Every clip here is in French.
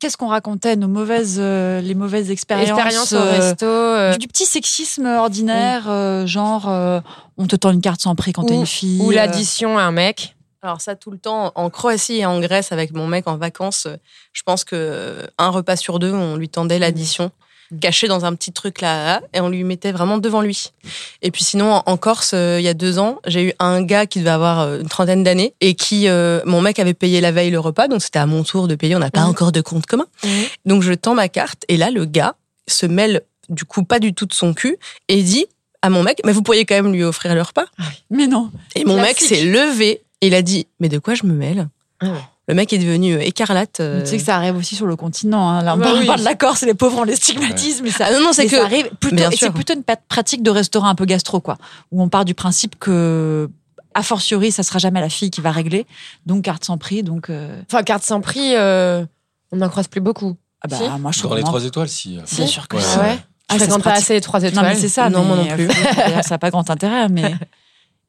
Qu'est-ce qu'on racontait nos mauvaises, euh, les mauvaises expériences, Expérience au euh, resto. euh, du, du petit sexisme ordinaire, euh, genre euh, on te tend une carte sans prix quand t'es une fille. ou l'addition à un mec. Alors ça tout le temps en Croatie et en Grèce avec mon mec en vacances, je pense que un repas sur deux on lui tendait l'addition cachée dans un petit truc là et on lui mettait vraiment devant lui. Et puis sinon en, Corse euh, il y a deux ans j'ai eu un gars qui devait avoir euh, une trentaine d'années et qui euh, mon mec avait payé la veille le repas donc c'était à mon tour de payer on n'a pas Mhm. encore de compte commun donc je tends ma carte et là le gars se mêle du coup pas du tout de son cul et dit à mon mec mais vous pourriez quand même lui offrir le repas Mais non. et mon mec s'est levé et il a dit Mais de quoi je me mêle? Ah. Le mec est devenu euh, écarlate. euh. Tu sais que ça arrive aussi sur le continent. hein. Là, on Bah parle oui. de la Corse et les pauvres, on les stigmatise, mais ça, Ah non, non, c'est que. ça arrive plutôt. C'est plutôt une pratique de restaurant un peu gastro, quoi, où on part du principe que, a fortiori, ça sera jamais la fille qui va régler, donc carte sans prix, donc. euh, Enfin, carte sans prix, euh, on n'en croise plus beaucoup. ah bah, Si. moi je trouve Dans les trois étoiles, si. Si, bien sûr que Ouais. Ah ouais. Ah, Je fréquente pas assez les trois étoiles. Non, mais c'est ça. Non, moi non plus. euh, d'ailleurs, ça n'a pas grand intérêt, mais.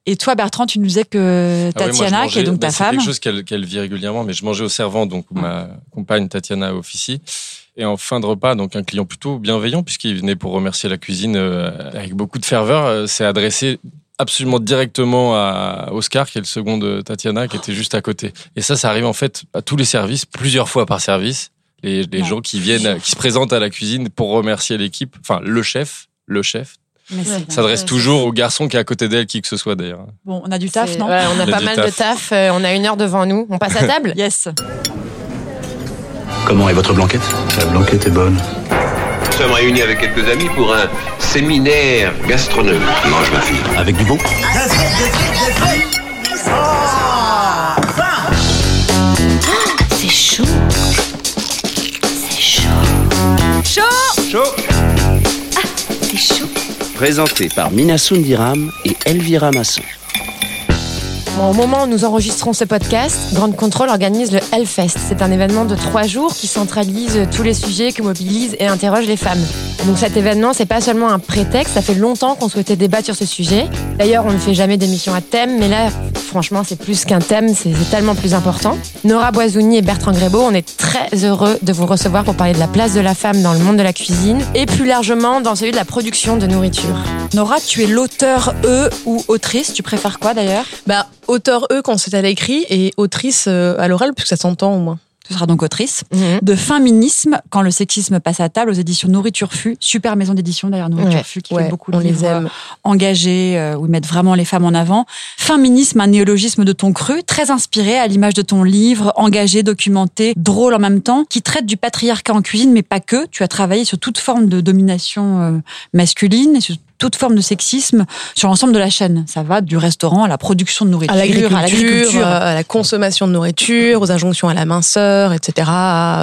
Et toi, Bertrand, tu nous disais que Ah oui, Tatiana, qui est donc ta bah, c'est femme. quelque chose qu'elle qu'elle vit régulièrement, mais je mangeais au servant, donc où ma compagne Tatiana officie. Et en fin de repas, donc un client plutôt bienveillant, puisqu'il venait pour remercier la cuisine euh, avec beaucoup de ferveur, euh, s'est adressé absolument directement à Oscar, qui est le second de Tatiana, qui était juste à côté. Et ça, ça arrive en fait à tous les services, plusieurs fois par service. Les, les gens qui viennent, qui se présentent à la cuisine pour remercier l'équipe, enfin le chef, le chef, S'adresse toujours au garçon qui est à côté d'elle, qui que ce soit d'ailleurs. Bon, on a du taf, non ouais, on a pas mal de taf. euh, on a une heure devant nous. On passe à table Yes. Comment est votre blanquette? La blanquette est bonne. Nous sommes réunis avec quelques amis pour un séminaire gastronomique. Mange ma fille. Avec du bon C'est chaud. C'est chaud. Chaud chaud. Présenté par Mina Sundiram et Elvira Masson. Au moment où nous enregistrons ce podcast, Grande Contrôle organise le Hellfest. C'est un événement de trois jours qui centralise tous les sujets, qui mobilise et interroge les femmes. Donc cet événement, c'est pas seulement un prétexte, ça fait longtemps qu'on souhaitait débattre sur ce sujet. D'ailleurs, on ne fait jamais d'émission à thème, mais là, franchement, c'est plus qu'un thème, c'est c'est tellement plus important. Nora Boisouni et Bertrand Grébeau, on est très heureux de vous recevoir pour parler de la place de la femme dans le monde de la cuisine et plus largement dans celui de la production de nourriture. Nora, tu es l'auteur E ou autrice. Tu préfères quoi d'ailleurs? Bah, auteur E quand c'est à l'écrit et autrice euh, à l'oral, puisque ça s'entend au moins. Tu seras donc autrice. De Féminisme, quand le sexisme passe à table, aux éditions Nourriture Fut. Super maison d'édition d'ailleurs, Nourriture Ouais, qui ouais, fait beaucoup de livres aime. engagés, euh, où ils mettent vraiment les femmes en avant. Féminisme, un néologisme de ton cru, très inspiré à l'image de ton livre, engagé, documenté, drôle en même temps, qui traite du patriarcat en cuisine, mais pas que. Tu as travaillé sur toute forme de domination euh, masculine et sur toute forme de sexisme sur l'ensemble de la chaîne. Ça va du restaurant à la production de nourriture, À l'agriculture, à l'agriculture. euh, à la consommation de nourriture, aux injonctions à la minceur, etc.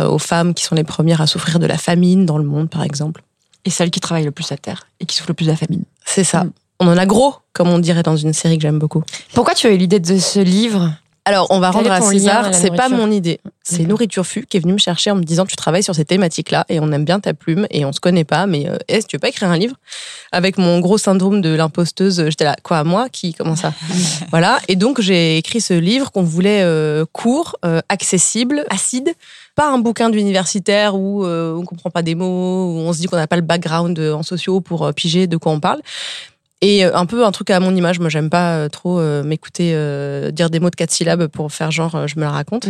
Aux femmes qui sont les premières à souffrir de la famine dans le monde, par exemple. Et celles qui travaillent le plus à terre et qui souffrent le plus de la famine. C'est ça. Mm. On en a gros, comme on dirait dans une série que j'aime beaucoup. Pourquoi tu as eu l'idée de ce livre? Alors, on va Quel rendre à César, c'est pas mon idée. C'est D'accord. Nourriture Fu qui est venu me chercher en me disant tu travailles sur ces thématiques-là et on aime bien ta plume et on se connaît pas, mais euh, est-ce que tu veux pas écrire un livre Avec mon gros syndrome de l'imposteuse, j'étais là, quoi, moi? Qui? Comment ça? Voilà. Et donc, j'ai écrit ce livre qu'on voulait euh, court, euh, accessible, acide. Pas un bouquin d'universitaire où on comprend pas des mots, où on se dit qu'on n'a pas le background en sociaux pour piger de quoi on parle. Et euh, un peu un truc à mon image. Moi, j'aime pas euh, trop euh, m'écouter dire des mots de quatre syllabes pour faire genre je me la raconte.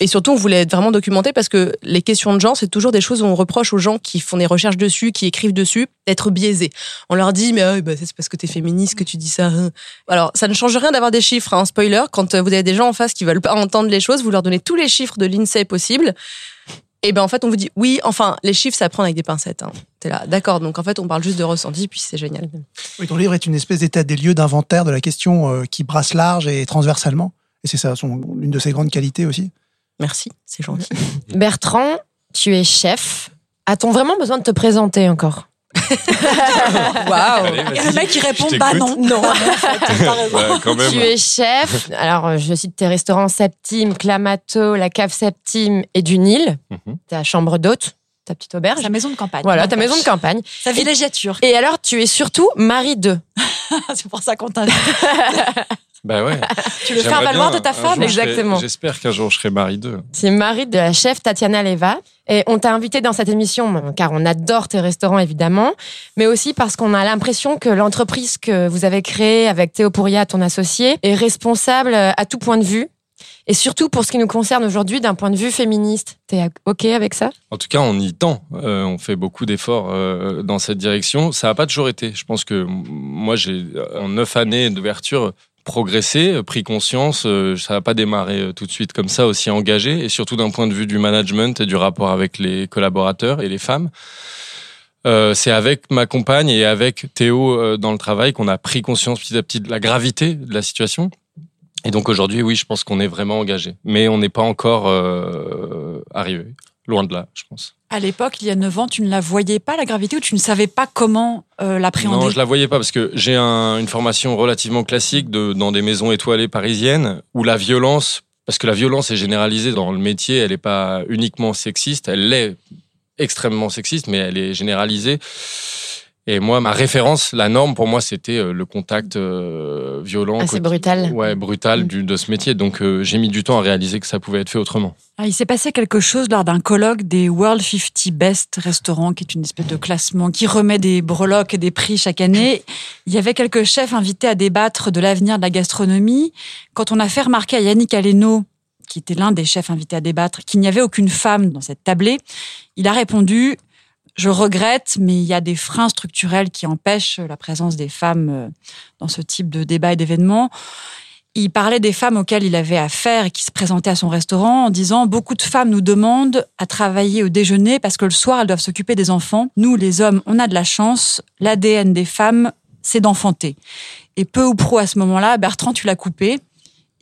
Et surtout, on voulait être vraiment documenté parce que les questions de genre, c'est toujours des choses où on reproche aux gens qui font des recherches dessus, qui écrivent dessus, d'être biaisés. On leur dit, mais ah, bah, c'est parce que t'es féministe que tu dis ça. hein. Alors, ça ne change rien d'avoir des chiffres, hein, spoiler. Quand vous avez des gens en face qui veulent pas entendre les choses, vous leur donnez tous les chiffres de l'INSEE possible. Et ben en fait, on vous dit, oui, enfin, les chiffres, ça prend avec des pincettes. Hein. T'es là, d'accord. Donc en fait, on parle juste de ressenti, puis c'est génial. Oui, ton livre est une espèce d'état des lieux d'inventaire de la question euh, qui brasse large et transversalement. Et c'est ça, son, l'une de ses grandes qualités aussi. Merci, c'est gentil. Bertrand, tu es chef. A-t-on vraiment besoin de te présenter encore? Waouh Et le mec, il répond. Bah non. Non, en fait, t'as raison. Ouais, quand même. Tu es chef. Alors, euh, je cite tes restaurants Septime, Clamato, la cave Septime et du Nil. Mhm. Ta chambre d'hôte, ta petite auberge. Sa maison de campagne. Voilà, ta maison de campagne. Sa villégiature. Et alors, tu es surtout mari de. C'est pour ça qu'on t'invite. Bah ouais. Tu veux faire J'aimerais valoir de ta un femme Exactement. J'espère qu'un jour je serai mari d'eux. Tu es mari de la chef Tatiana Leva. Et on t'a invité dans cette émission, car on adore tes restaurants évidemment, mais aussi parce qu'on a l'impression que l'entreprise que vous avez créée avec Théo Pouria, ton associé, est responsable à tout point de vue. Et surtout pour ce qui nous concerne aujourd'hui d'un point de vue féministe. T'es OK avec ça? En tout cas, on y tend. Euh, on fait beaucoup d'efforts euh, dans cette direction. Ça n'a pas toujours été. Je pense que moi, j'ai en neuf années d'ouverture progressé, euh, pris conscience. euh, ça n'a pas démarré euh, tout de suite comme ça, aussi engagé, et surtout d'un point de vue du management et du rapport avec les collaborateurs et les femmes. Euh, c'est avec ma compagne et avec Théo euh, dans le travail qu'on a pris conscience petit à petit de la gravité de la situation. Et donc aujourd'hui, oui, je pense qu'on est vraiment engagé, mais on n'est pas encore euh, arrivé. Loin de là, je pense. À l'époque, il y a 9 ans, tu ne la voyais pas, la gravité, ou tu ne savais pas comment euh, l'appréhender? Non, je la voyais pas parce que j'ai un- une formation relativement classique de, dans des maisons étoilées parisiennes où la violence, parce que la violence est généralisée dans le métier, elle n'est pas uniquement sexiste, elle l'est extrêmement sexiste, mais elle est généralisée. Et moi, ma référence, la norme pour moi, c'était euh, le contact euh, violent. Assez quotidien- brutal. Ouais, brutal Mm. du, de ce métier. Donc euh, j'ai mis du temps à réaliser que ça pouvait être fait autrement. Ah, il s'est passé quelque chose lors d'un colloque des World 50 Best Restaurants, qui est une espèce de classement qui remet des breloques et des prix chaque année. Il y avait quelques chefs invités à débattre de l'avenir de la gastronomie. Quand on a fait remarquer à Yannick Aleno, qui était l'un des chefs invités à débattre, qu'il n'y avait aucune femme dans cette tablée, il a répondu je regrette, mais il y a des freins structurels qui empêchent la présence des femmes euh, dans ce type de débat et d'événements. Il parlait des femmes auxquelles il avait affaire et qui se présentaient à son restaurant en disant beaucoup de femmes nous demandent à travailler au déjeuner parce que le soir elles doivent s'occuper des enfants. Nous les hommes, on a de la chance. L'ADN des femmes, c'est d'enfanter. Et peu ou pro à ce moment-là, Bertrand, tu l'as coupé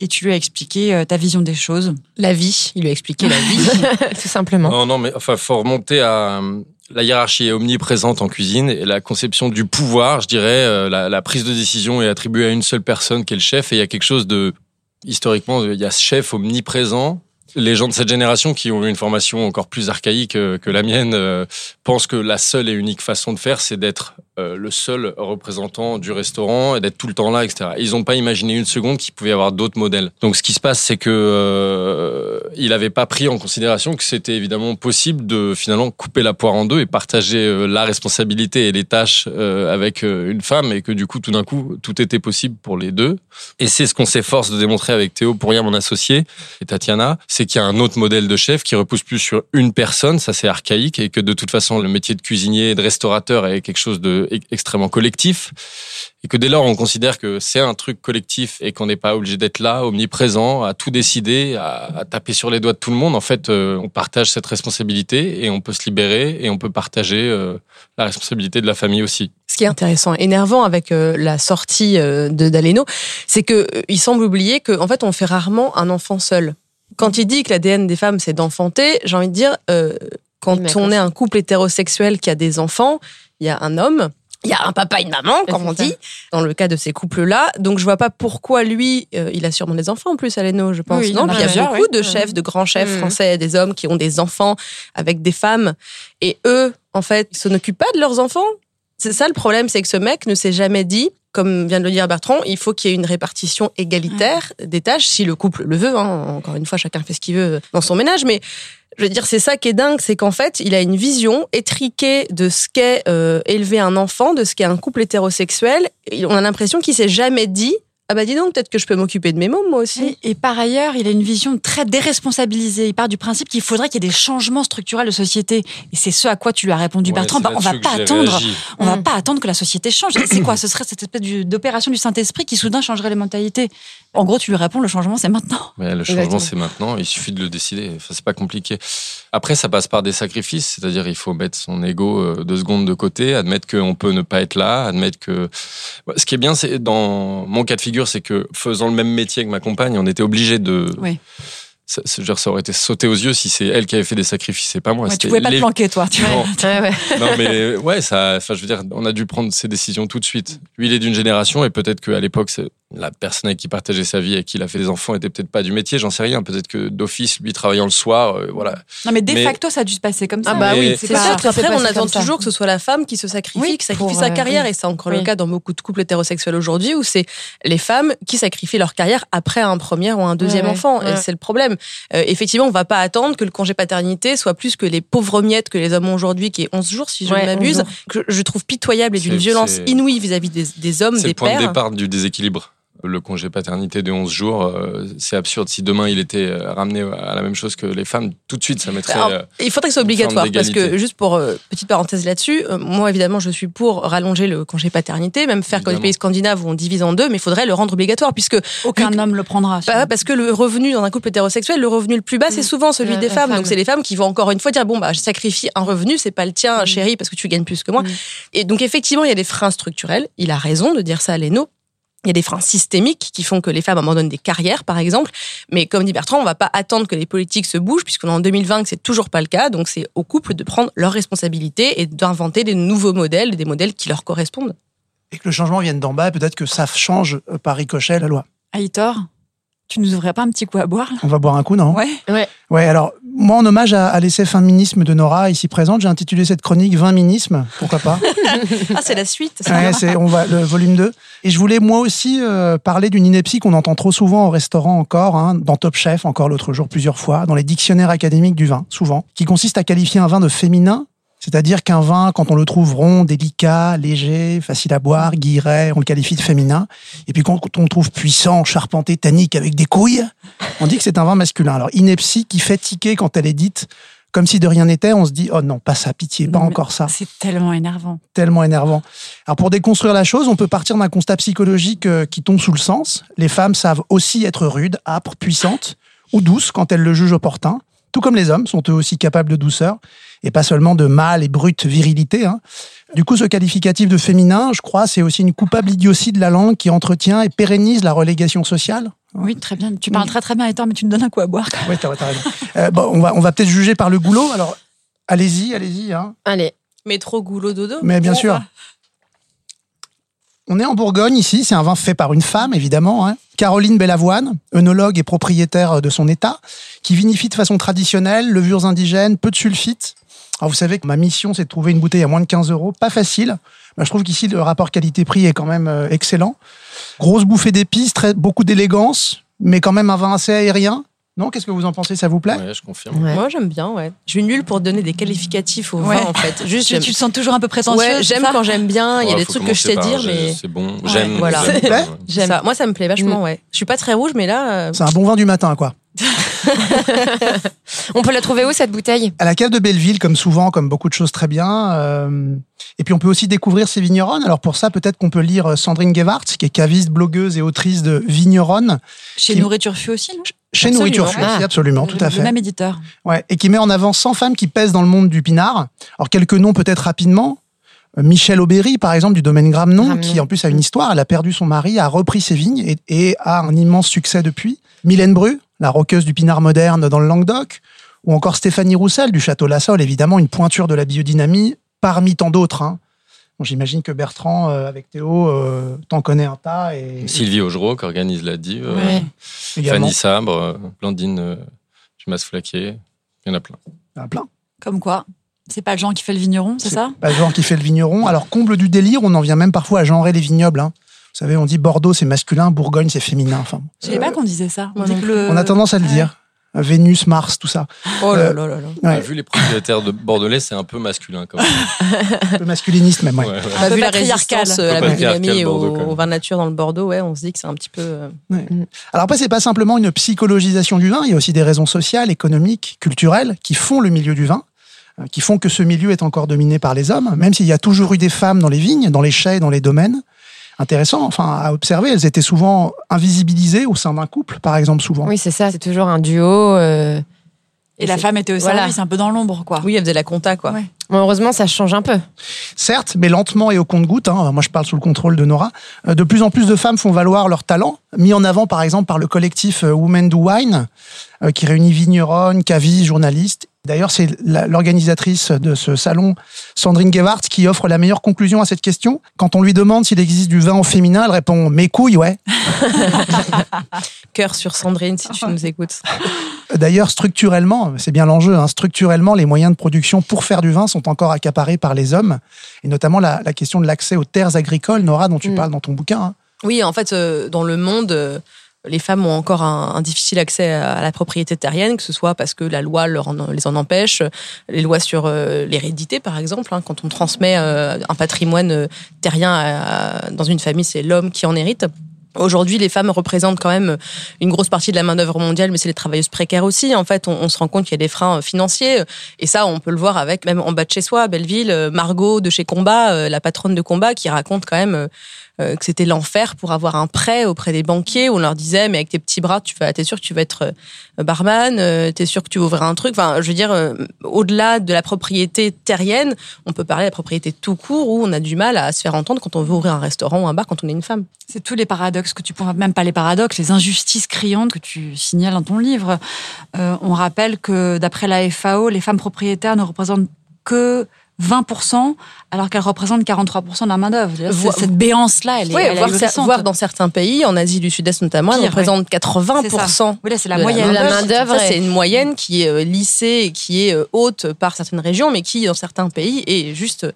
et tu lui as expliqué euh, ta vision des choses. La vie, il lui a expliqué la vie. Tout simplement. Non, non, mais enfin, faut remonter à la hiérarchie est omniprésente en cuisine et la conception du pouvoir, je dirais, euh, la, la prise de décision est attribuée à une seule personne qui est le chef et il y a quelque chose de historiquement, il y a ce chef omniprésent. Les gens de cette génération qui ont eu une formation encore plus archaïque euh, que la mienne euh, pensent que la seule et unique façon de faire, c'est d'être euh, le seul représentant du restaurant et d'être tout le temps là, etc. Ils n'ont pas imaginé une seconde qu'il pouvait y avoir d'autres modèles. Donc, ce qui se passe, c'est que il n'avait pas pris en considération que c'était évidemment possible de finalement couper la poire en deux et partager la responsabilité et les tâches avec une femme et que du coup, tout d'un coup, tout était possible pour les deux. Et c'est ce qu'on s'efforce de démontrer avec Théo pour rien mon associé et Tatiana, qu'il y a un autre modèle de chef qui repousse plus sur une personne, ça c'est archaïque et que de toute façon le métier de cuisinier et de restaurateur est quelque chose de e- collectif et que dès lors on considère que c'est un truc collectif et qu'on n'est pas obligé d'être là, omniprésent, à tout décider, à, taper sur les doigts de tout le monde. En fait, euh, on partage cette responsabilité et on peut se libérer et on peut partager euh, la responsabilité de la famille aussi. Ce qui est intéressant, énervant avec euh, la sortie de d'Aleno, c'est que il semble oublier que en fait on fait rarement un enfant seul. Quand il dit que l'ADN des femmes c'est d'enfanter, j'ai envie de dire euh, quand Oui, on est un couple hétérosexuel qui a des enfants, il y a un homme, il y a un papa et une maman, comme on dit, dans le cas de ces couples-là. Donc je vois pas pourquoi lui, euh, il a sûrement des enfants en plus, Aleno, je pense. Oui, non, il y a beaucoup oui. de chefs, de grands chefs Mhm. français, des hommes qui ont des enfants avec des femmes, et eux, en fait, ils s'en occupent pas de leurs enfants? C'est ça le problème, c'est que ce mec ne s'est jamais dit, comme vient de le dire Bertrand, il faut qu'il y ait une répartition égalitaire des tâches, si le couple le veut. Hein. Encore une fois, chacun fait ce qu'il veut dans son ménage, mais je veux dire, c'est ça qui est dingue, c'est qu'en fait, il a une vision étriquée de ce qu'est euh, élever un enfant, de ce qu'est un couple hétérosexuel. Et on a l'impression qu'il s'est jamais dit, ah bah dis donc, peut-être que je peux m'occuper de mes mômes moi aussi. Et, et par ailleurs, il a une vision très déresponsabilisée. Il part du principe qu'il faudrait qu'il y ait des changements structurels de société. Et c'est ce à quoi tu lui as répondu, Ouais, Bertrand. Bah, on va pas attendre. réagi. On va Mm. pas attendre que la société change. C'est quoi? Ce serait cette espèce d'opération du Saint-Esprit qui soudain changerait les mentalités. En gros, tu lui réponds, le changement, c'est maintenant. Mais le changement, c'est maintenant. Il suffit de le décider. Enfin, c'est pas compliqué. Après, ça passe par des sacrifices. C'est-à-dire, il faut mettre son ego euh, deux secondes de côté, admettre qu'on peut ne pas être là, admettre que. Ce qui est bien, c'est dans mon cas de figure, c'est que faisant le même métier que ma compagne, on était obligé de Oui. ça, ça- dire, aurait été sauté aux yeux si c'est elle qui avait fait des sacrifices, c'est pas moi. Ouais, tu pouvais pas te planquer, toi. Tu Non. Ouais, ouais. non, mais ouais, ça, enfin, je veux dire, on a dû prendre ses décisions tout de suite. Lui, il est d'une génération et peut-être qu'à l'époque, c'est- la personne avec qui partageait sa vie, avec qui il a fait des enfants, était peut-être pas du métier, j'en sais rien. Peut-être que d'office, lui, travaillant le soir, euh, voilà. Non, mais de Mais- facto, ça a dû se passer comme ça. Ah bah Mais- oui, C'est pas- sûr qu'après, on attend toujours que ce soit la femme qui se sacrifie, Oui, qui sacrifie pour, sa euh, carrière. oui. Et c'est encore Oui. le cas dans beaucoup de couples hétérosexuels aujourd'hui, où c'est les femmes qui sacrifient leur carrière après un premier ou un deuxième enfant. Et c'est le problème. Euh, effectivement, on va pas attendre que le congé paternité soit plus que les pauvres miettes que les hommes ont aujourd'hui, qui est 11 jours, si je Ouais, ne m'abuse, 11 jours. que je trouve pitoyable et d'une C'est- violence c'est- inouïe vis-à-vis des, des hommes, C'est des le point de pères. départ du déséquilibre. Le congé paternité de 11 jours, euh, c'est absurde. Si demain il était euh, ramené à la même chose que les femmes, tout de suite ça mettrait. Alors, euh, il faudrait que ce soit obligatoire parce que juste pour euh, petite parenthèse là-dessus, euh, moi évidemment je suis pour rallonger le congé paternité, même faire comme les pays scandinaves où on divise en deux, mais il faudrait le rendre obligatoire puisque Aucun que- homme le prendra. bah, parce que le revenu dans un couple hétérosexuel, le revenu le plus bas, c'est souvent celui La- des femmes. femme. Donc c'est les femmes qui vont encore une fois dire bon bah je sacrifie un revenu, c'est pas le tien Mm. chérie parce que tu gagnes plus que moi. Mm. Et donc effectivement il y a des freins structurels. Il a raison de dire ça à Leno. Il y a des freins systémiques qui font que les femmes abandonnent des carrières, par exemple. Mais comme dit Bertrand, on va pas attendre que les politiques se bougent, puisqu'on est en 2020 que c'est toujours pas le cas. Donc c'est aux couples de prendre leurs responsabilités et d'inventer des nouveaux modèles, des modèles qui leur correspondent. Et que le changement vienne d'en bas, peut-être que ça change euh, par ricochet la loi. Aitor, tu nous ouvrais pas un petit coup à boire là? On va boire un coup, non? Ouais. Ouais, alors, moi, en hommage à, à l'essai Féminisme de Nora, ici présente, j'ai intitulé cette chronique 20 minisme, pourquoi pas Ah, c'est la suite. c'est Ouais, c'est on va le volume 2. Et je voulais moi aussi euh, parler d'une ineptie qu'on entend trop souvent au restaurant encore, hein, dans Top Chef encore l'autre jour plusieurs fois, dans les dictionnaires académiques du vin, souvent, qui consiste à qualifier un vin de féminin, c'est-à-dire qu'un vin, quand on le trouve rond, délicat, léger, facile à boire, guilleret, on le qualifie de féminin. Et puis quand on le trouve puissant, charpenté, tannique, avec des couilles, on dit que c'est un vin masculin. Alors ineptie qui fait tiquer quand elle est dite comme si de rien n'était, on se dit oh non, pas ça, pitié, pas mais encore ça C'est tellement énervant. tellement énervant. Alors pour déconstruire la chose, on peut partir d'un constat psychologique euh, qui tombe sous le sens. Les femmes savent aussi être rudes, âpres, puissantes ou douces quand elles le jugent opportun. Tout comme les hommes sont eux aussi capables de douceur et pas seulement de mâle et brute virilité. hein. Du coup, ce qualificatif de féminin, je crois, c'est aussi une coupable idiotie de la langue qui entretient et pérennise la relégation sociale. Oui, très bien. Tu parles très très bien, Aitor, mais tu me donnes un coup à boire. Oui, t'as raison. Euh, bon, on va, on va peut-être juger par le goulot. Alors, allez-y, allez-y. Hein. Allez. Métro, goulot, dodo. Mais bien sûr. On est en Bourgogne ici, c'est un vin fait par une femme évidemment, hein. Caroline Bellavoine, œnologue et propriétaire de son état, qui vinifie de façon traditionnelle, levures indigènes, peu de sulfite. Alors vous savez que ma mission c'est de trouver une bouteille à moins de 15 euros, pas facile. Bah, je trouve qu'ici le rapport qualité-prix est quand même euh, excellent. Grosse bouffée d'épices, très, beaucoup d'élégance, mais quand même un vin assez aérien. Non, qu'est-ce que vous en pensez? Ça vous plaît? Ouais, je confirme. Ouais. Moi, j'aime bien, ouais. Je suis nulle pour donner des qualificatifs au Ouais. vin, en fait. Juste, Tu, te sens toujours un peu prétentieuse Ouais, j'aime quand j'aime bien. Il y a des trucs que je sais dire, mais C'est bon, Ouais, j'aime. voilà. j'aime, Ça. Moi, ça me plaît vachement, ouais. Je suis pas très rouge, mais là, euh, C'est un bon vin du matin, quoi. On peut la trouver où cette bouteille? À la cave de Belleville, comme souvent, comme beaucoup de choses très bien. Euh, et puis on peut aussi découvrir ses vigneronnes. Alors pour ça, peut-être qu'on peut lire euh, Sandrine Gewart, qui est caviste, blogueuse et autrice de Vigneronne, Chez Qui- Nourriture Fut aussi, non? Chez Absolument. Nourriture Fut aussi, Ah. absolument, tout à Le fait. même éditeur. Ouais, et qui met en avant 100 femmes qui pèsent dans le monde du pinard. Alors quelques noms peut-être rapidement. Euh, Michel Aubéry, par exemple, du domaine Gramnon, Gramnon. qui en plus a une histoire. Elle a perdu son mari, a repris ses vignes et, et a un immense succès depuis. Mylène Bru, la roqueuse du pinard moderne dans le Languedoc. Ou encore Stéphanie Roussel du Château La Salle, évidemment, une pointure de la biodynamie parmi tant d'autres. hein. Bon, J'imagine que Bertrand, euh, avec Théo, euh, t'en connais un tas. Et, Sylvie Augereau qui organise la dive. euh, Ouais. Fanny Sabre, Blandine euh, Dumas Flaquet. Il y en a plein. il y en a plein. Comme quoi C'est pas le genre qui fait le vigneron, c'est ça? Pas le genre qui fait le vigneron. Alors, comble du délire, on en vient même parfois à genrer les vignobles. hein. Vous savez, on dit Bordeaux, c'est masculin, Bourgogne, c'est féminin. Enfin, Je savais pas qu'on disait ça. On, moi dit non que le- on a tendance à le ouais. dire. Vénus, Mars, tout ça. oh là Euh, là là là. Ouais, Vu les propriétaires de Bordelais, c'est un peu masculin quand même. un peu masculiniste même. ouais. Ouais, ouais. On a peu vu la résistance euh, la au, vin nature dans le Bordeaux, ouais, on se dit que c'est un petit peu. euh, Alors après, c'est pas simplement une psychologisation du vin, il y a aussi des raisons sociales, économiques, culturelles qui font le milieu du vin, euh, qui font que ce milieu est encore dominé par les hommes, même s'il y a toujours eu des femmes dans les vignes, dans les chais, dans les domaines. Intéressant, enfin, à observer, elles étaient souvent invisibilisées au sein d'un couple, par exemple, souvent. Oui, c'est ça. C'est toujours un duo. euh, Et la femme était au voilà. service, un peu dans l'ombre, quoi. Oui, elle faisait la compta, quoi. Ouais. Bon, heureusement, ça change un peu. Certes, mais lentement et au compte-goutte. hein. Moi, je parle sous le contrôle de Nora. Euh, De plus en plus de femmes font valoir leur talent, mis en avant par exemple par le collectif euh, Women Do Wine, qui réunit vigneronnes, cavistes, journalistes. D'ailleurs, c'est l'organisatrice de ce salon, Sandrine Gewart, qui offre la meilleure conclusion à cette question. Quand on lui demande s'il existe du vin au féminin, elle répond Mes couilles, ouais. Cœur sur Sandrine, si tu nous écoutes. D'ailleurs, structurellement, c'est bien l'enjeu, hein, structurellement, les moyens de production pour faire du vin sont encore accaparés par les hommes, et notamment la, la question de l'accès aux terres agricoles, Nora, dont tu Mm. parles dans ton bouquin. hein. Oui, en fait, euh, dans le monde, euh, les femmes ont encore un, difficile accès à, la propriété terrienne, que ce soit parce que la loi leur les en empêche, les lois sur euh, l'hérédité, par exemple. hein, quand on transmet euh, un patrimoine euh, terrien dans une famille, c'est l'homme qui en hérite. Aujourd'hui, les femmes représentent quand même une grosse partie de la main-d'œuvre mondiale, mais c'est les travailleuses précaires aussi. En fait, on, on se rend compte qu'il y a des freins financiers. Et ça, on peut le voir avec, même en bas de chez soi, à Belleville, Margot de chez Combat, la patronne de Combat, qui raconte quand même que c'était l'enfer pour avoir un prêt auprès des banquiers. où On leur disait, mais avec tes petits bras, tu vas, t'es sûr que tu vas être euh, barman, euh, t'es sûr que tu vas ouvrir un truc. Enfin, je veux dire, euh, au-delà de la propriété terrienne, on peut parler de la propriété tout court, où on a du mal à se faire entendre quand on veut ouvrir un restaurant ou un bar quand on est une femme. C'est tous les paradoxes que tu pourras, même pas les paradoxes, les injustices criantes que tu signales dans ton livre. Euh, on rappelle que d'après la FAO, les femmes propriétaires ne représentent que 20%, alors qu'elles représentent 43% de la main-d'œuvre. Cette béance-là, elle est, Oui, elle voir, dans certains pays, en Asie du Sud-Est notamment, elle représente 80%. Oui, là, c'est la de moyenne. la main-d'œuvre. c'est une moyenne qui est euh, lissée et qui est euh, haute par certaines régions, mais qui, dans certains pays, est juste euh,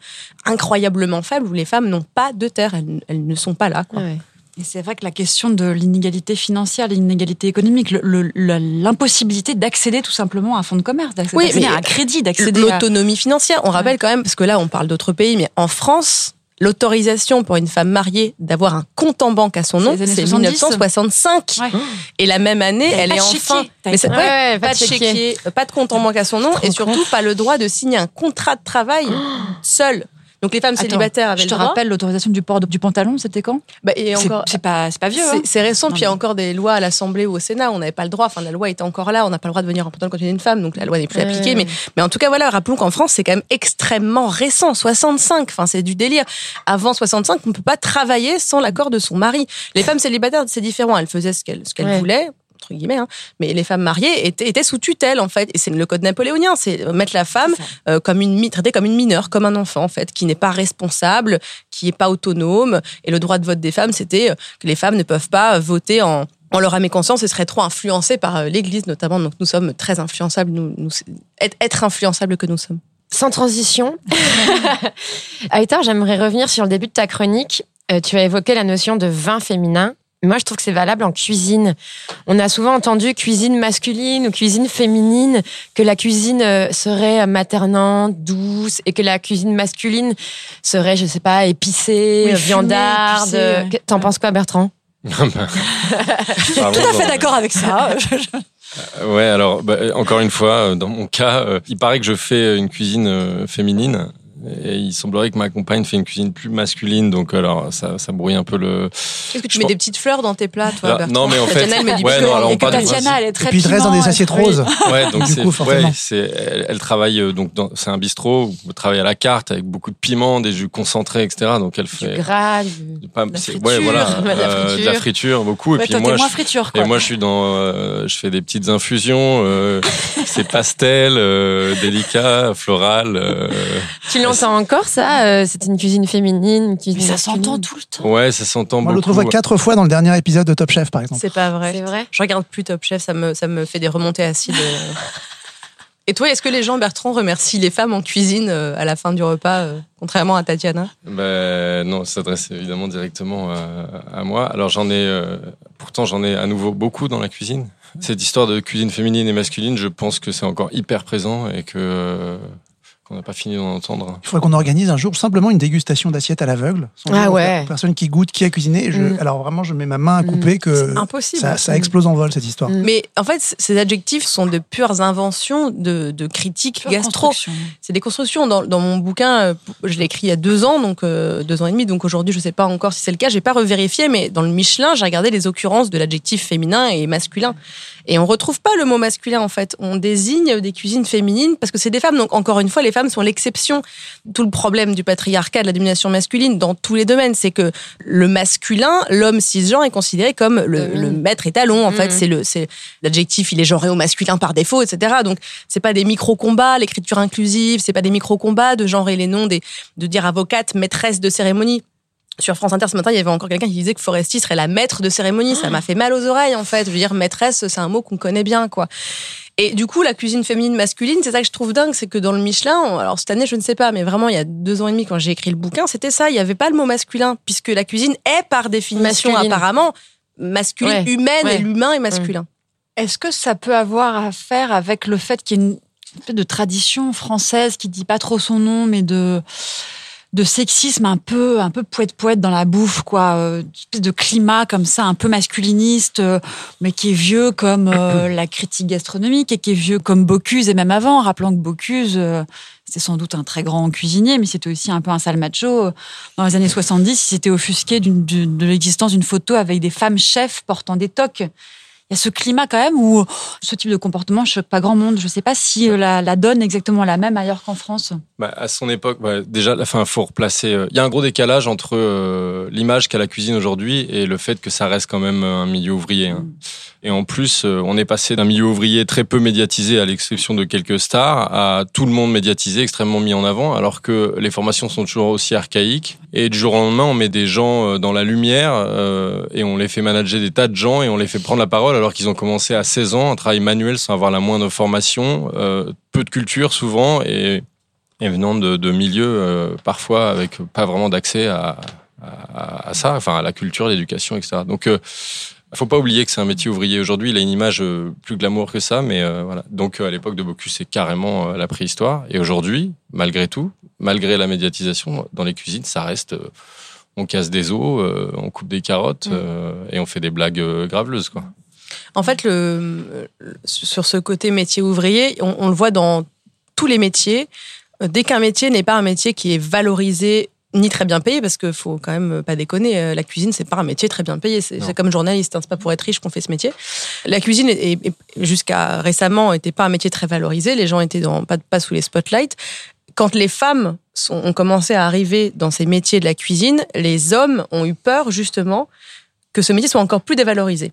incroyablement faible, où les femmes n'ont pas de terre, elles, elles ne sont pas là. quoi. Ouais. Et c'est vrai que la question de l'inégalité financière, l'inégalité économique, l'impossibilité d'accéder tout simplement à un fonds de commerce, d'accéder Oui, à un crédit, d'accéder à... L'autonomie financière, on rappelle quand même, parce que là, on parle d'autres pays, mais en France, l'autorisation pour une femme mariée d'avoir un compte en banque à son nom, C'est les années c'est 70. 1965. Ouais. Et la même année, elle est de enfin. Mais ouais, Ouais, pas de chéquier, pas de compte en banque à son nom, et surtout pas le droit de signer un contrat de travail seul. Donc les femmes Attends, célibataires avaient Je te le droit. rappelle l'autorisation du port de- du pantalon, c'était quand? Bah, et C'est encore, c'est pas, c'est pas vieux. c'est hein. récent, Non, puis il y a encore des lois à l'Assemblée ou au Sénat, on n'avait pas le droit, enfin la loi était encore là, on n'a pas le droit de venir en pantalon quand on est une femme, donc la loi n'est plus appliquée. Mais, mais en tout cas, voilà, rappelons qu'en France, c'est quand même extrêmement récent, 65, enfin c'est du délire. Avant 65, on ne peut pas travailler sans l'accord de son mari. Les femmes célibataires, c'est différent, elles faisaient ce qu'elles ce qu'elles Ouais. voulaient entre guillemets, hein. mais les femmes mariées étaient, étaient sous tutelle en fait, et c'est le code napoléonien, c'est mettre la femme euh, comme une traitée comme une mineure, comme un enfant en fait, qui n'est pas responsable, qui n'est pas autonome. Et le droit de vote des femmes, c'était euh, que les femmes ne peuvent pas voter en en leur âme et conscience et seraient trop influencées par euh, l'Église notamment. Donc nous sommes très influençables, nous, nous être, être influençables que nous sommes. Sans transition. Aïtar, j'aimerais revenir sur le début de ta chronique. Euh, tu as évoqué la notion de vin féminin. Moi, je trouve que c'est valable en cuisine. On a souvent entendu cuisine masculine ou cuisine féminine, que la cuisine euh, serait maternante, douce, et que la cuisine masculine serait, je sais pas, épicée, Oui, viandarde. ouais. T'en penses quoi, Bertrand? Je suis Tout à fait d'accord avec ça. Ouais, alors bah, encore une fois, euh, dans mon cas, euh, il paraît que je fais une cuisine euh, féminine. Et il semblerait que ma compagne fait une cuisine plus masculine, donc alors ça, ça brouille un peu le. Est-ce que tu Je mets pense- des petites fleurs dans tes plats, toi, Ah, non, mais en fait- Tatiana, elle me dit Ouais, non, alors on Et parle de Tatiana, elle est très Et puis, reste dans des piment, assiettes elle- roses. Ouais, donc Du c'est ouais, c'est elle, elle travaille euh, donc dans- c'est un bistrot où on travaille à la carte avec beaucoup de piments, des jus concentrés, etc. Donc elle Du fait gras, du- pas de la friture, ouais voilà de la euh, de la friture. friture beaucoup et Ouais, puis toi, moi je, friture, et quoi. moi je suis dans euh, je fais des petites infusions euh, c'est pastel délicat floral Tu l'entends encore, ça euh, C'est une cuisine féminine, une cuisine Mais ça s'entend tout le temps. ouais ça s'entend Moi, beaucoup l'autre fois, quatre fois dans le dernier épisode de Top Chef, par exemple. C'est pas vrai. C'est vrai Je regarde plus Top Chef, ça me, ça me fait des remontées acides. euh. Et toi, est-ce que les gens, Bertrand, remercient les femmes en cuisine euh, à la fin du repas, euh, contrairement à Tatiana? Ben non, ça s'adresse évidemment directement à, à moi. Alors j'en ai, euh, pourtant j'en ai à nouveau beaucoup dans la cuisine. Cette histoire de cuisine féminine et masculine, je pense que c'est encore hyper présent et que euh, qu'on n'a pas fini d'en entendre. Il faudrait qu'on organise un jour simplement une dégustation d'assiettes à l'aveugle. Ah ouais. per- Personne qui goûte, qui a cuisiné. Je- Mm. Alors vraiment, je mets ma main à couper que Impossible. ça, ça explose en vol, cette histoire. Mm. Mais en fait, ces adjectifs sont de pures inventions de, de critiques Pure gastro. construction. C'est des constructions. Dans, dans mon bouquin, euh, je l'ai écrit il y a deux ans, donc euh, deux ans et demi. Donc aujourd'hui, je sais pas encore si c'est le cas. J'ai pas revérifié, mais dans le Michelin, j'ai regardé les occurrences de l'adjectif féminin et masculin. Et on retrouve pas le mot masculin en fait. On désigne des cuisines féminines parce que c'est des femmes. Donc encore une fois, les femmes sont l'exception. Tout le problème du patriarcat, de la domination masculine dans tous les domaines, c'est que le masculin, l'homme cisgenre, est considéré comme le, Mhm. le maître étalon. En fait, Mhm. c'est le, c'est l'adjectif, il est genré au masculin par défaut, etc. Donc c'est pas des micro combats, l'écriture inclusive, c'est pas des micro combats de genrer les noms des, de dire avocate, maîtresse de cérémonie. Sur France Inter ce matin, il y avait encore quelqu'un qui disait que Foresti serait la maître de cérémonie. Ça m'a fait mal aux oreilles, en fait. Je veux dire, maîtresse, c'est un mot qu'on connaît bien, quoi. Et du coup, la cuisine féminine masculine, c'est ça que je trouve dingue, c'est que dans le Michelin, on- alors cette année, je ne sais pas, mais vraiment, il y a deux ans et demi, quand j'ai écrit le bouquin, c'était ça. Il n'y avait pas le mot masculin, puisque la cuisine est, par définition, Masculine. apparemment, masculine, Ouais. humaine, Ouais. et l'humain est masculin. Est-ce que ça peut avoir à faire avec le fait qu'il y ait une espèce de tradition française qui dit pas trop son nom, mais de de sexisme un peu un peu poète poète dans la bouffe quoi euh, une espèce de climat comme ça un peu masculiniste euh, mais qui est vieux comme euh, la critique gastronomique et qui est vieux comme Bocuse et même avant rappelant que Bocuse c'était sans doute un très grand cuisinier mais c'était aussi un peu un sale macho dans les années 70 il s'était offusqué de l'existence d'une photo avec des femmes chefs portant des toques il y a ce climat quand même où ce type de comportement choque pas grand monde. Je sais pas si euh, la, la donne est exactement la même ailleurs qu'en France. Bah, à son époque, bah, déjà, fin, faut replacer. euh, Il y a un gros décalage entre euh, l'image qu'a la cuisine aujourd'hui et le fait que ça reste quand même un milieu ouvrier. hein. Et en plus, euh, on est passé d'un milieu ouvrier très peu médiatisé, à l'exception de quelques stars, à tout le monde médiatisé, extrêmement mis en avant, alors que les formations sont toujours aussi archaïques. Et du jour au lendemain, on met des gens dans la lumière et on les fait manager des tas de gens et on les fait prendre la parole alors qu'ils ont commencé à 16 ans, un travail manuel sans avoir la moindre formation, euh, peu de culture souvent et et venant de, de milieux euh, parfois avec pas vraiment d'accès à, à, à ça, enfin à la culture, l'éducation, etc. Donc, euh, faut pas oublier que c'est un métier ouvrier aujourd'hui. Il a une image euh, plus glamour que ça, mais euh, voilà. Donc, à l'époque de Bocuse, c'est carrément euh, la préhistoire. Et aujourd'hui, malgré tout, malgré la médiatisation, dans les cuisines, ça reste. euh, on casse des os, on coupe des carottes euh, et on fait des blagues graveleuses, quoi. En fait, le, sur ce côté métier ouvrier, on, on le voit dans tous les métiers. Euh, Dès qu'un métier n'est pas un métier qui est valorisé ni très bien payé, parce qu'il faut quand même pas déconner, euh, la cuisine, c'est pas un métier très bien payé. C'est comme journaliste, hein, c'est pas pour être riche qu'on fait ce métier. La cuisine, jusqu'à récemment, n'était pas un métier très valorisé. Les gens étaient dans, pas, pas sous les spotlights. Quand les femmes sont, ont commencé à arriver dans ces métiers de la cuisine, les hommes ont eu peur, justement, que ce métier soit encore plus dévalorisé.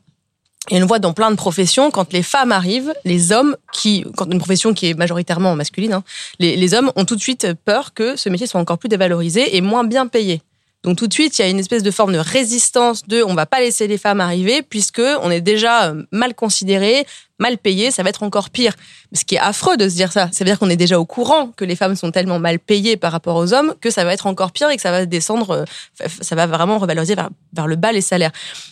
Et on le voit dans plein de professions, quand les femmes arrivent, les hommes qui, quand une profession qui est majoritairement masculine, hein, les, les hommes ont tout de suite peur que ce métier soit encore plus dévalorisé et moins bien payé. Donc tout de suite, il y a une espèce de forme de résistance de on va pas laisser les femmes arriver puisque on est déjà euh, mal considéré, mal payé, ça va être encore pire. Ce qui est affreux de se dire ça, ça veut dire qu'on est déjà au courant que les femmes sont tellement mal payées par rapport aux hommes que ça va être encore pire et que ça va descendre, euh, ça va vraiment revaloriser vers, le bas les salaires.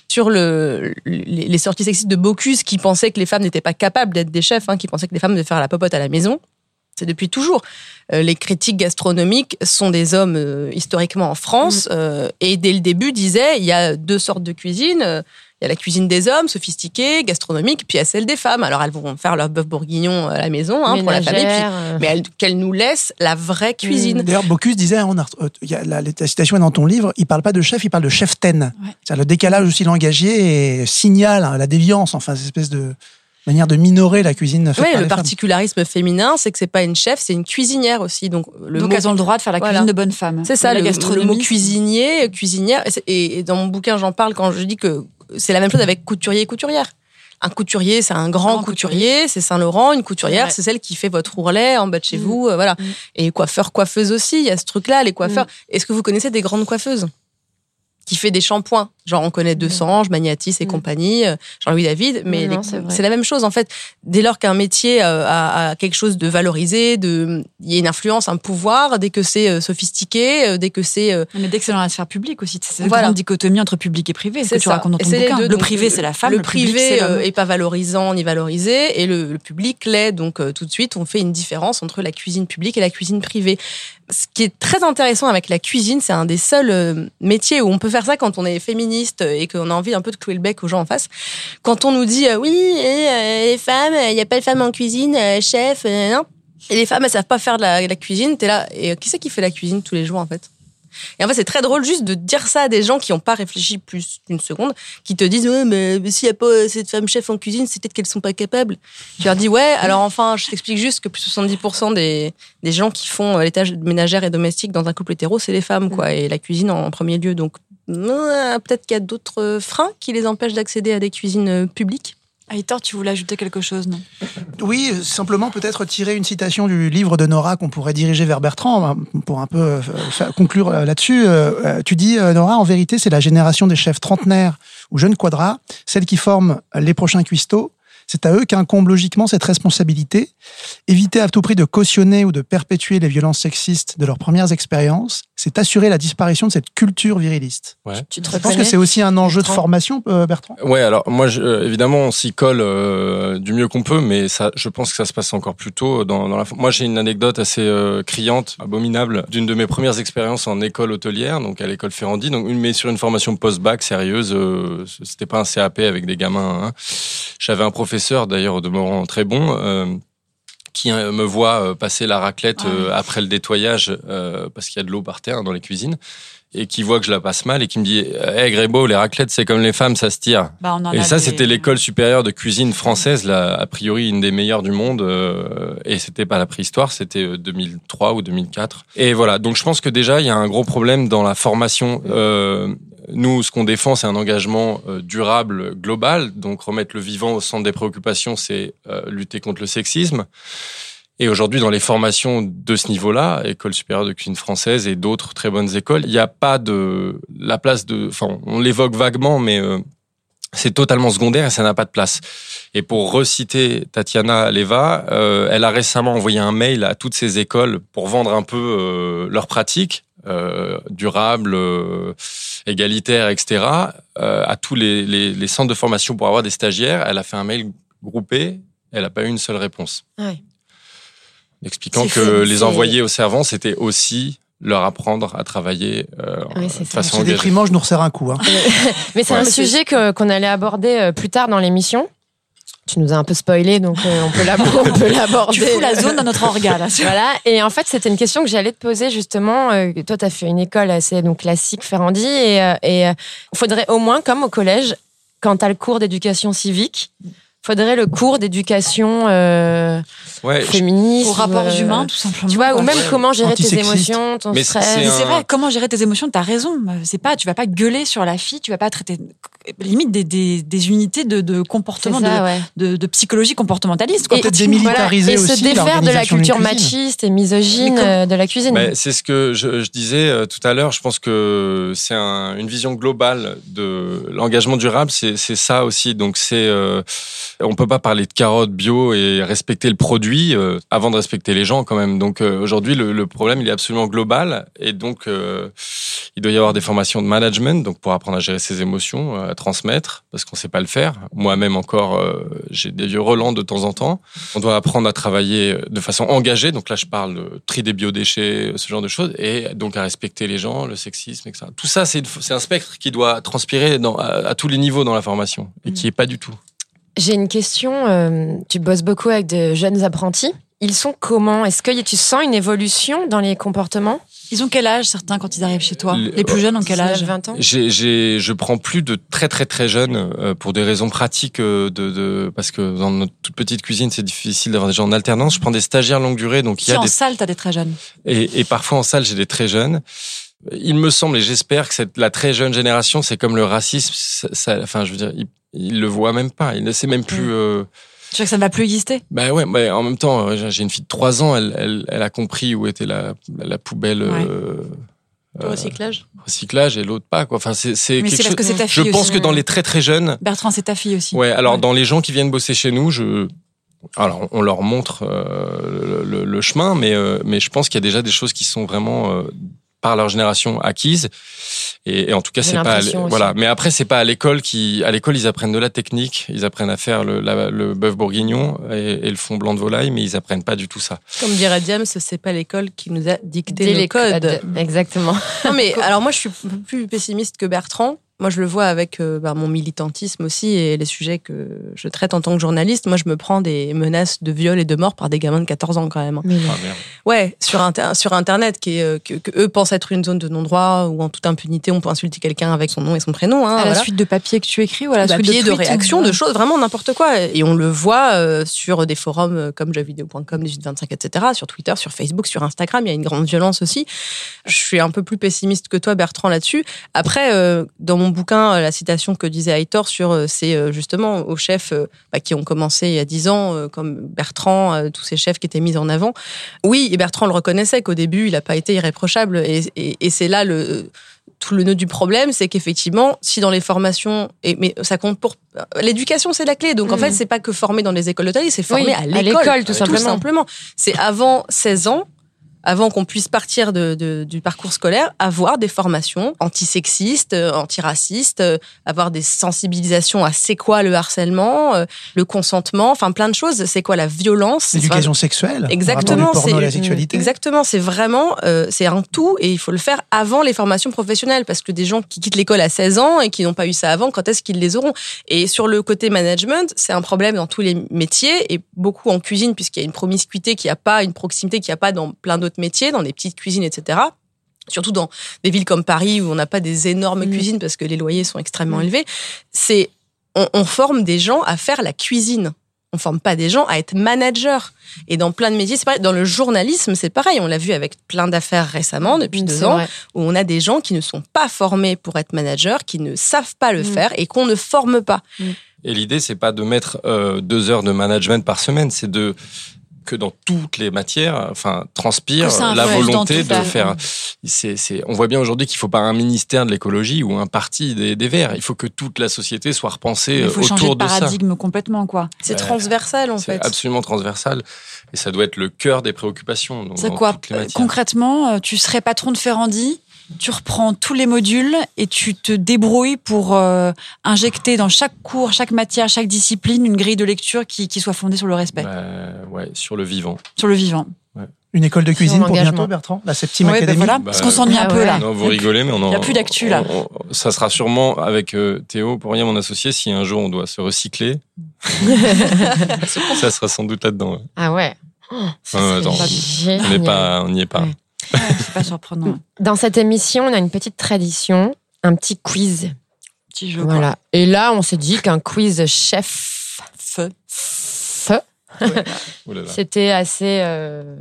Sur le, les, les sorties sexistes de Bocuse qui pensaient que les femmes n'étaient pas capables d'être des chefs, hein, qui pensaient que les femmes devaient faire la popote à la maison, c'est depuis toujours. Euh, les critiques gastronomiques sont des hommes euh, historiquement en France euh, et dès le début disaient il y a deux sortes de cuisine. Il y a la cuisine des hommes, sophistiquée, gastronomique, puis il y a celle des femmes. Alors elles vont faire leur bœuf bourguignon à la maison hein, pour la famille, puis- mais elles- qu'elles nous laissent la vraie cuisine. D'ailleurs, Bocuse disait, on a- euh, il y a la, la citation est dans ton livre, il parle pas de chef, il parle de chef-ten. C'est-à-dire Le décalage aussi langagier et signale hein, la déviance, enfin, cette espèce de manière de minorer la cuisine faite Oui, par le les femmes. particularisme féminin, c'est que c'est pas une chef, c'est une cuisinière aussi. Donc, le Donc mot- elles ont le droit de faire la cuisine Voilà. de bonne femme. C'est ça, la le, le gastronomie. mot cuisinier, cuisinière. Et dans mon bouquin, j'en parle quand je dis que c'est la même chose avec couturier et couturière. Un couturier, c'est un grand, Grand couturier, c'est Saint-Laurent. Une couturière, Ouais. c'est celle qui fait votre ourlet en bas de chez Mm. vous. euh, voilà. Mm. Et coiffeur, coiffeuse aussi, il y a ce truc-là, les coiffeurs. Est-ce que vous connaissez des grandes coiffeuses? Qui fait des shampoings Genre, on connaît De Sange, Magnatis et compagnie, euh, Jean-Louis David, mais les- c'est la même chose en fait. Dès lors qu'un métier euh, a, a quelque chose de valorisé, de, il y a une influence, un pouvoir, dès que c'est euh, sophistiqué, dès que c'est Mais dès que c'est dans la sphère publique aussi, c'est cette Voilà. grande dichotomie entre public et privé, ce C'est que tu ça. racontes dans ton bouquin. deux. Le privé, c'est la femme, Le, privé c'est l'homme. euh, est pas valorisant ni valorisé, et le, le public l'est. Donc euh, tout de suite, on fait une différence entre la cuisine publique et la cuisine privée. Ce qui est très intéressant avec la cuisine, c'est un des seuls métiers où on peut faire ça quand on est féministe et qu'on a envie un peu de clouer le bec aux gens en face. Quand on nous dit euh, oui, euh, les femmes, il n'y a pas de femmes en cuisine, euh, chef, non. Et les femmes, elles savent pas faire de la, de la cuisine. T'es là. Et qui c'est qui fait la cuisine tous les jours en fait? Et en fait, c'est très drôle juste de dire ça à des gens qui n'ont pas réfléchi plus d'une seconde, qui te disent ouais, mais s'il n'y a pas cette femme chef en cuisine, c'est peut-être qu'elles sont pas capables. Tu leur dis ouais, alors enfin, je t'explique juste que plus de 70% des, des gens qui font les tâches ménagères et domestiques dans un couple hétéro, c'est les femmes, quoi, et la cuisine en premier lieu. Donc peut-être qu'il y a d'autres euh, freins qui les empêchent d'accéder à des cuisines euh, publiques? Aitor, tu voulais ajouter quelque chose, non? Oui, simplement peut-être tirer une citation du livre de Nora qu'on pourrait diriger vers Bertrand hein, pour un peu euh, conclure euh, là-dessus. Euh, euh, Tu dis, euh, Nora, en vérité, c'est la génération des chefs trentenaires ou jeunes quadras, celle qui forment les prochains cuistots. C'est à eux qu'incombe logiquement cette responsabilité. Éviter à tout prix de cautionner ou de perpétuer les violences sexistes de leurs premières expériences, c'est assurer la disparition de cette culture viriliste. Ouais. Tu te Je pense que c'est aussi un enjeu de formation, euh, Bertrand. Ouais, alors moi, je- euh, évidemment, on s'y colle euh, du mieux qu'on peut, mais ça, je pense que ça se passe encore plus tôt. Dans, dans la... Moi, j'ai une anecdote assez euh, criante, abominable, d'une de mes premières expériences en école hôtelière, donc à l'école Ferrandi, donc une, mais sur une formation post-bac sérieuse. euh, C'était pas un CAP avec des gamins. hein. J'avais un professeur, d'ailleurs, au demeurant très bon. euh, qui euh, me voit euh, passer la raclette Ah après le nettoyage euh, parce qu'il y a de l'eau par terre dans les cuisines et qui voit que je la passe mal et qui me dit "Eh Grébeau, les raclettes c'est comme les femmes, ça se tire." bah, Et ça, des- c'était l'école supérieure de cuisine française, là, a priori une des meilleures du monde. euh, et c'était pas la préhistoire, c'était euh, 2003 ou 2004. Et voilà. Donc, je pense que déjà, il y a un gros problème dans la formation. Euh, nous, ce qu'on défend, c'est un engagement euh, durable, global. Donc, remettre le vivant au centre des préoccupations, c'est euh, lutter contre le sexisme. Et aujourd'hui, dans les formations de ce niveau-là, École supérieure de cuisine française et d'autres très bonnes écoles, il n'y a pas de la place de. Enfin, on l'évoque vaguement, mais euh, c'est totalement secondaire et ça n'a pas de place. Et pour reciter Tatiana Leva, euh, elle a récemment envoyé un mail à toutes ces écoles pour vendre un peu euh, leurs pratiques durables, égalitaires, etc. euh, à tous les, les, les centres de formation pour avoir des stagiaires. Elle a fait un mail groupé. Elle n'a pas eu une seule réponse Ouais. expliquant que fou, les envoyer au servant, c'était aussi leur apprendre à travailler euh, Oui, de façon C'est déprimant, je nous resserre un coup. Hein. Mais c'est Ouais. un sujet qu'on allait aborder euh, plus tard dans l'émission. Tu nous as un peu spoilé, donc euh, on peut l'aborder. Tu fous la zone dans notre orga, là. Voilà. Et en fait, c'était une question que j'allais te poser justement. Euh, toi, tu as fait une école assez donc classique, Ferrandi, et et, euh, faudrait au moins, comme au collège, quand tu as le cours d'éducation civique, faudrait le cours d'éducation euh, Ouais, féministe. Aux rapports euh, humains, tout simplement. Tu vois, ou même comment gérer tes émotions, ton Mais stress. C'est un- vrai, comment gérer tes émotions, t'as raison. C'est pas, tu vas pas gueuler sur la fille, tu vas pas traiter limite des, des, des unités de, de comportement, ça, de, ouais. de, de psychologie comportementaliste. Quoi. Et- démilitariser voilà, et aussi se défaire de la culture machiste et misogyne comme- euh, de la cuisine. Ben, c'est ce que je, je disais euh, tout à l'heure. Je pense que c'est un- une vision globale de l'engagement durable. C'est c'est ça aussi. Donc c'est, euh, on peut pas parler de carottes bio et respecter le produit euh, avant de respecter les gens quand même. Donc euh, aujourd'hui, le, le problème il est absolument global et donc euh, il doit y avoir des formations de management, donc pour apprendre à gérer ses émotions, euh, à transmettre, parce qu'on sait pas le faire. Moi-même encore, euh, j'ai des vieux relents de temps en temps. On doit apprendre à travailler de façon engagée. Donc là, je parle de tri des biodéchets, ce genre de choses, et donc à respecter les gens, le sexisme, etc. Tout ça, c'est un spectre qui doit transpirer dans, à, à tous les niveaux dans la formation et qui est pas du tout. J'ai une question. euh, tu bosses beaucoup avec de jeunes apprentis. Ils sont comment? Est-ce que tu sens une évolution dans les comportements? Ils ont quel âge certains quand ils arrivent chez toi? Le- Les plus jeunes ont quel 19, âge 20 ans J'ai, j'ai, je prends plus de très très très jeunes euh, pour des raisons pratiques euh, de, de parce que dans notre toute petite cuisine c'est difficile d'avoir des gens en alternance. Je prends des stagiaires longue durée donc il y a en des salle, t'as des très jeunes. et, et parfois en salle j'ai des très jeunes. Il me semble et j'espère que cette, la très jeune génération c'est comme le racisme. Ça, ça- enfin je veux dire ils, ils le voient même pas. Ils ne sait même plus. euh, Tu vois que ça ne va plus exister? Bah ouais, mais en même temps, euh, j'ai une fille de 3 ans, elle, elle, elle a compris où était la, la poubelle Ouais. euh, Le euh, recyclage. recyclage et l'autre pas. Quoi. Enfin, c'est quelque c'est parce chose. que c'est ta Je fille pense aussi. que dans les très très jeunes, Bertrand, c'est ta fille aussi. ouais. Alors Ouais. dans les gens qui viennent bosser chez nous, je alors on leur montre euh, le, le- le chemin, mais euh, mais je pense qu'il y a déjà des choses qui sont vraiment euh, par leur génération acquises. Et, et en tout cas, c'est pas aussi. voilà. Mais après, c'est pas à l'école qui à l'école ils apprennent de la technique, ils apprennent à faire le, la- le bœuf bourguignon et, et le fond blanc de volaille, mais ils apprennent pas du tout ça. Comme dirait Diam, c'est pas l'école qui nous a dicté Dès les codes. codes. Exactement. Non mais alors moi je suis plus pessimiste que Bertrand moi, je le vois avec euh, bah, mon militantisme aussi et les sujets que je traite en tant que journaliste. Moi, je me prends des menaces de viol et de mort par des gamins de 14 ans quand même. hein. Ah, merde. Ouais, sur, inter- sur Internet, qui est, euh, que, que eux pensent être une zone de non-droit où en toute impunité, on peut insulter quelqu'un avec son nom et son prénom. Hein, à la suite de papiers que tu écris ou à la suite papier, de, réactions, de choses, vraiment n'importe quoi. Et on le voit euh, sur des forums comme jeuxvideo.com, 1825, etc., sur Twitter, sur Facebook, sur Instagram. Il y a une grande violence aussi. Je suis un peu plus pessimiste que toi, Bertrand, là-dessus. Après, euh, dans mon bouquin, euh, la citation que disait Aitor sur, euh, c'est euh, justement aux chefs bah, qui ont commencé il y a dix ans, comme Bertrand, tous ces chefs qui étaient mis en avant. Oui, et Bertrand le reconnaissait qu'au début, il n'a pas été irréprochable. Et, et- et c'est là le tout le nœud du problème, c'est qu'effectivement, si dans les formations, et, mais ça compte pour l'éducation, c'est la clé. Donc en Mhm. fait, c'est pas que former dans les écoles d'hôtellerie, c'est former Oui, à l'école, l'école, tout Tout simplement. simplement. C'est avant 16 ans. Avant qu'on puisse partir de, de- du parcours scolaire, avoir des formations antisexistes, euh, antiracistes, euh, avoir des sensibilisations à c'est quoi le harcèlement, euh, le consentement, enfin plein de choses. C'est quoi la violence? L'éducation Enfin, sexuelle. Exactement, c'est- la sexualité. Exactement, c'est vraiment euh, c'est un tout et il faut le faire avant les formations professionnelles parce que des gens qui quittent l'école à 16 ans et qui n'ont pas eu ça avant, quand est-ce qu'ils les auront? Et sur le côté management, c'est un problème dans tous les métiers et beaucoup en cuisine puisqu'il y a une promiscuité qui a pas, une proximité qui a pas dans plein d'autres métiers, dans des petites cuisines, etc. Surtout dans des villes comme Paris où on n'a pas des énormes Mm. cuisines parce que les loyers sont extrêmement élevés. C'est on, on forme des gens à faire la cuisine. On forme pas des gens à être managers. Et dans plein de métiers, c'est pareil. Dans le journalisme, c'est pareil. On l'a vu avec plein d'affaires récemment, depuis Mm, deux ans, vrai. où on a des gens qui ne sont pas formés pour être managers, qui ne savent pas le Mm. faire et qu'on ne forme pas. Et l'idée, c'est pas de mettre euh, deux heures de management par semaine, c'est de que dans toutes les matières, enfin, transpire la volonté de ça. faire. C'est, c'est, on voit bien aujourd'hui qu'il faut pas un ministère de l'écologie ou un parti des, des Verts. Il faut que toute la société soit repensée Il faut euh, changer autour de ça. paradigme complètement, quoi. C'est Ouais. transversal, en C'est fait. absolument transversal et ça doit être le cœur des préoccupations. C'est dans quoi toutes les euh, matières. Concrètement, euh, tu serais patron de Ferrandi, tu reprends tous les modules et tu te débrouilles pour euh, injecter dans chaque cours, chaque matière, chaque discipline une grille de lecture qui, qui soit fondée sur le respect, Bah, ouais, sur le vivant. sur le vivant. Une école de cuisine pour bientôt, Bertrand La septième Ouais, ben académie voilà, Bah, parce qu'on s'ennuie un ah peu ouais. là. Non, vous rigolez, mais on en. Il y a plus d'actu, là. on- on- ça sera sûrement avec euh, Théo, pour rien mon associé, si un jour on doit se recycler. ça sera sans doute là-dedans. ouais. Ah ouais. Oh, ça serait attends. pas, on n'y est pas. C'est pas surprenant. Dans cette émission, on a une petite tradition, un petit quiz. Petit jeu. Voilà. Et là, on s'est dit qu'un quiz chef Feu. feu, c'était assez euh,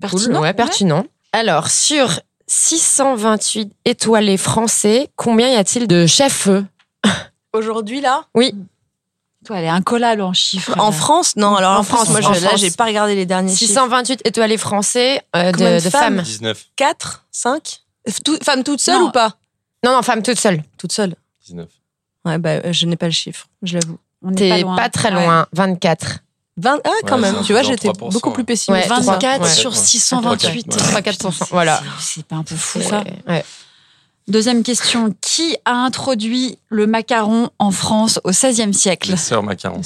Pertinent. cool, ouais, pertinent. Alors, sur 628 étoilés français, combien y a-t-il de chefs-feu? Aujourd'hui, là, Toi, elle est incollable en chiffres. en. France, non. Alors en, En France, France, moi, je, là, j'ai pas regardé les derniers chiffres. 628 étoilés français euh, de, de femmes femmes. 19. 4 5 Femme toute seule Non. ou pas Non, non, femmes toutes seules. Toute seule. 19. Ouais, bah, euh, je n'ai pas le chiffre, je l'avoue. On n'est T'es loin. pas, très Ouais. loin, 24. 20, ah, quand Ouais, même. Tu vois, j'étais 3%, beaucoup plus ouais. pessimiste. Ouais, 24 Ouais. sur Ouais. 628. Ouais. 3-4%. Voilà. C'est pas un peu fou ça Ouais, ouais. Deuxième question. Qui a introduit le macaron en France au XVIe siècle Les sœurs macarons.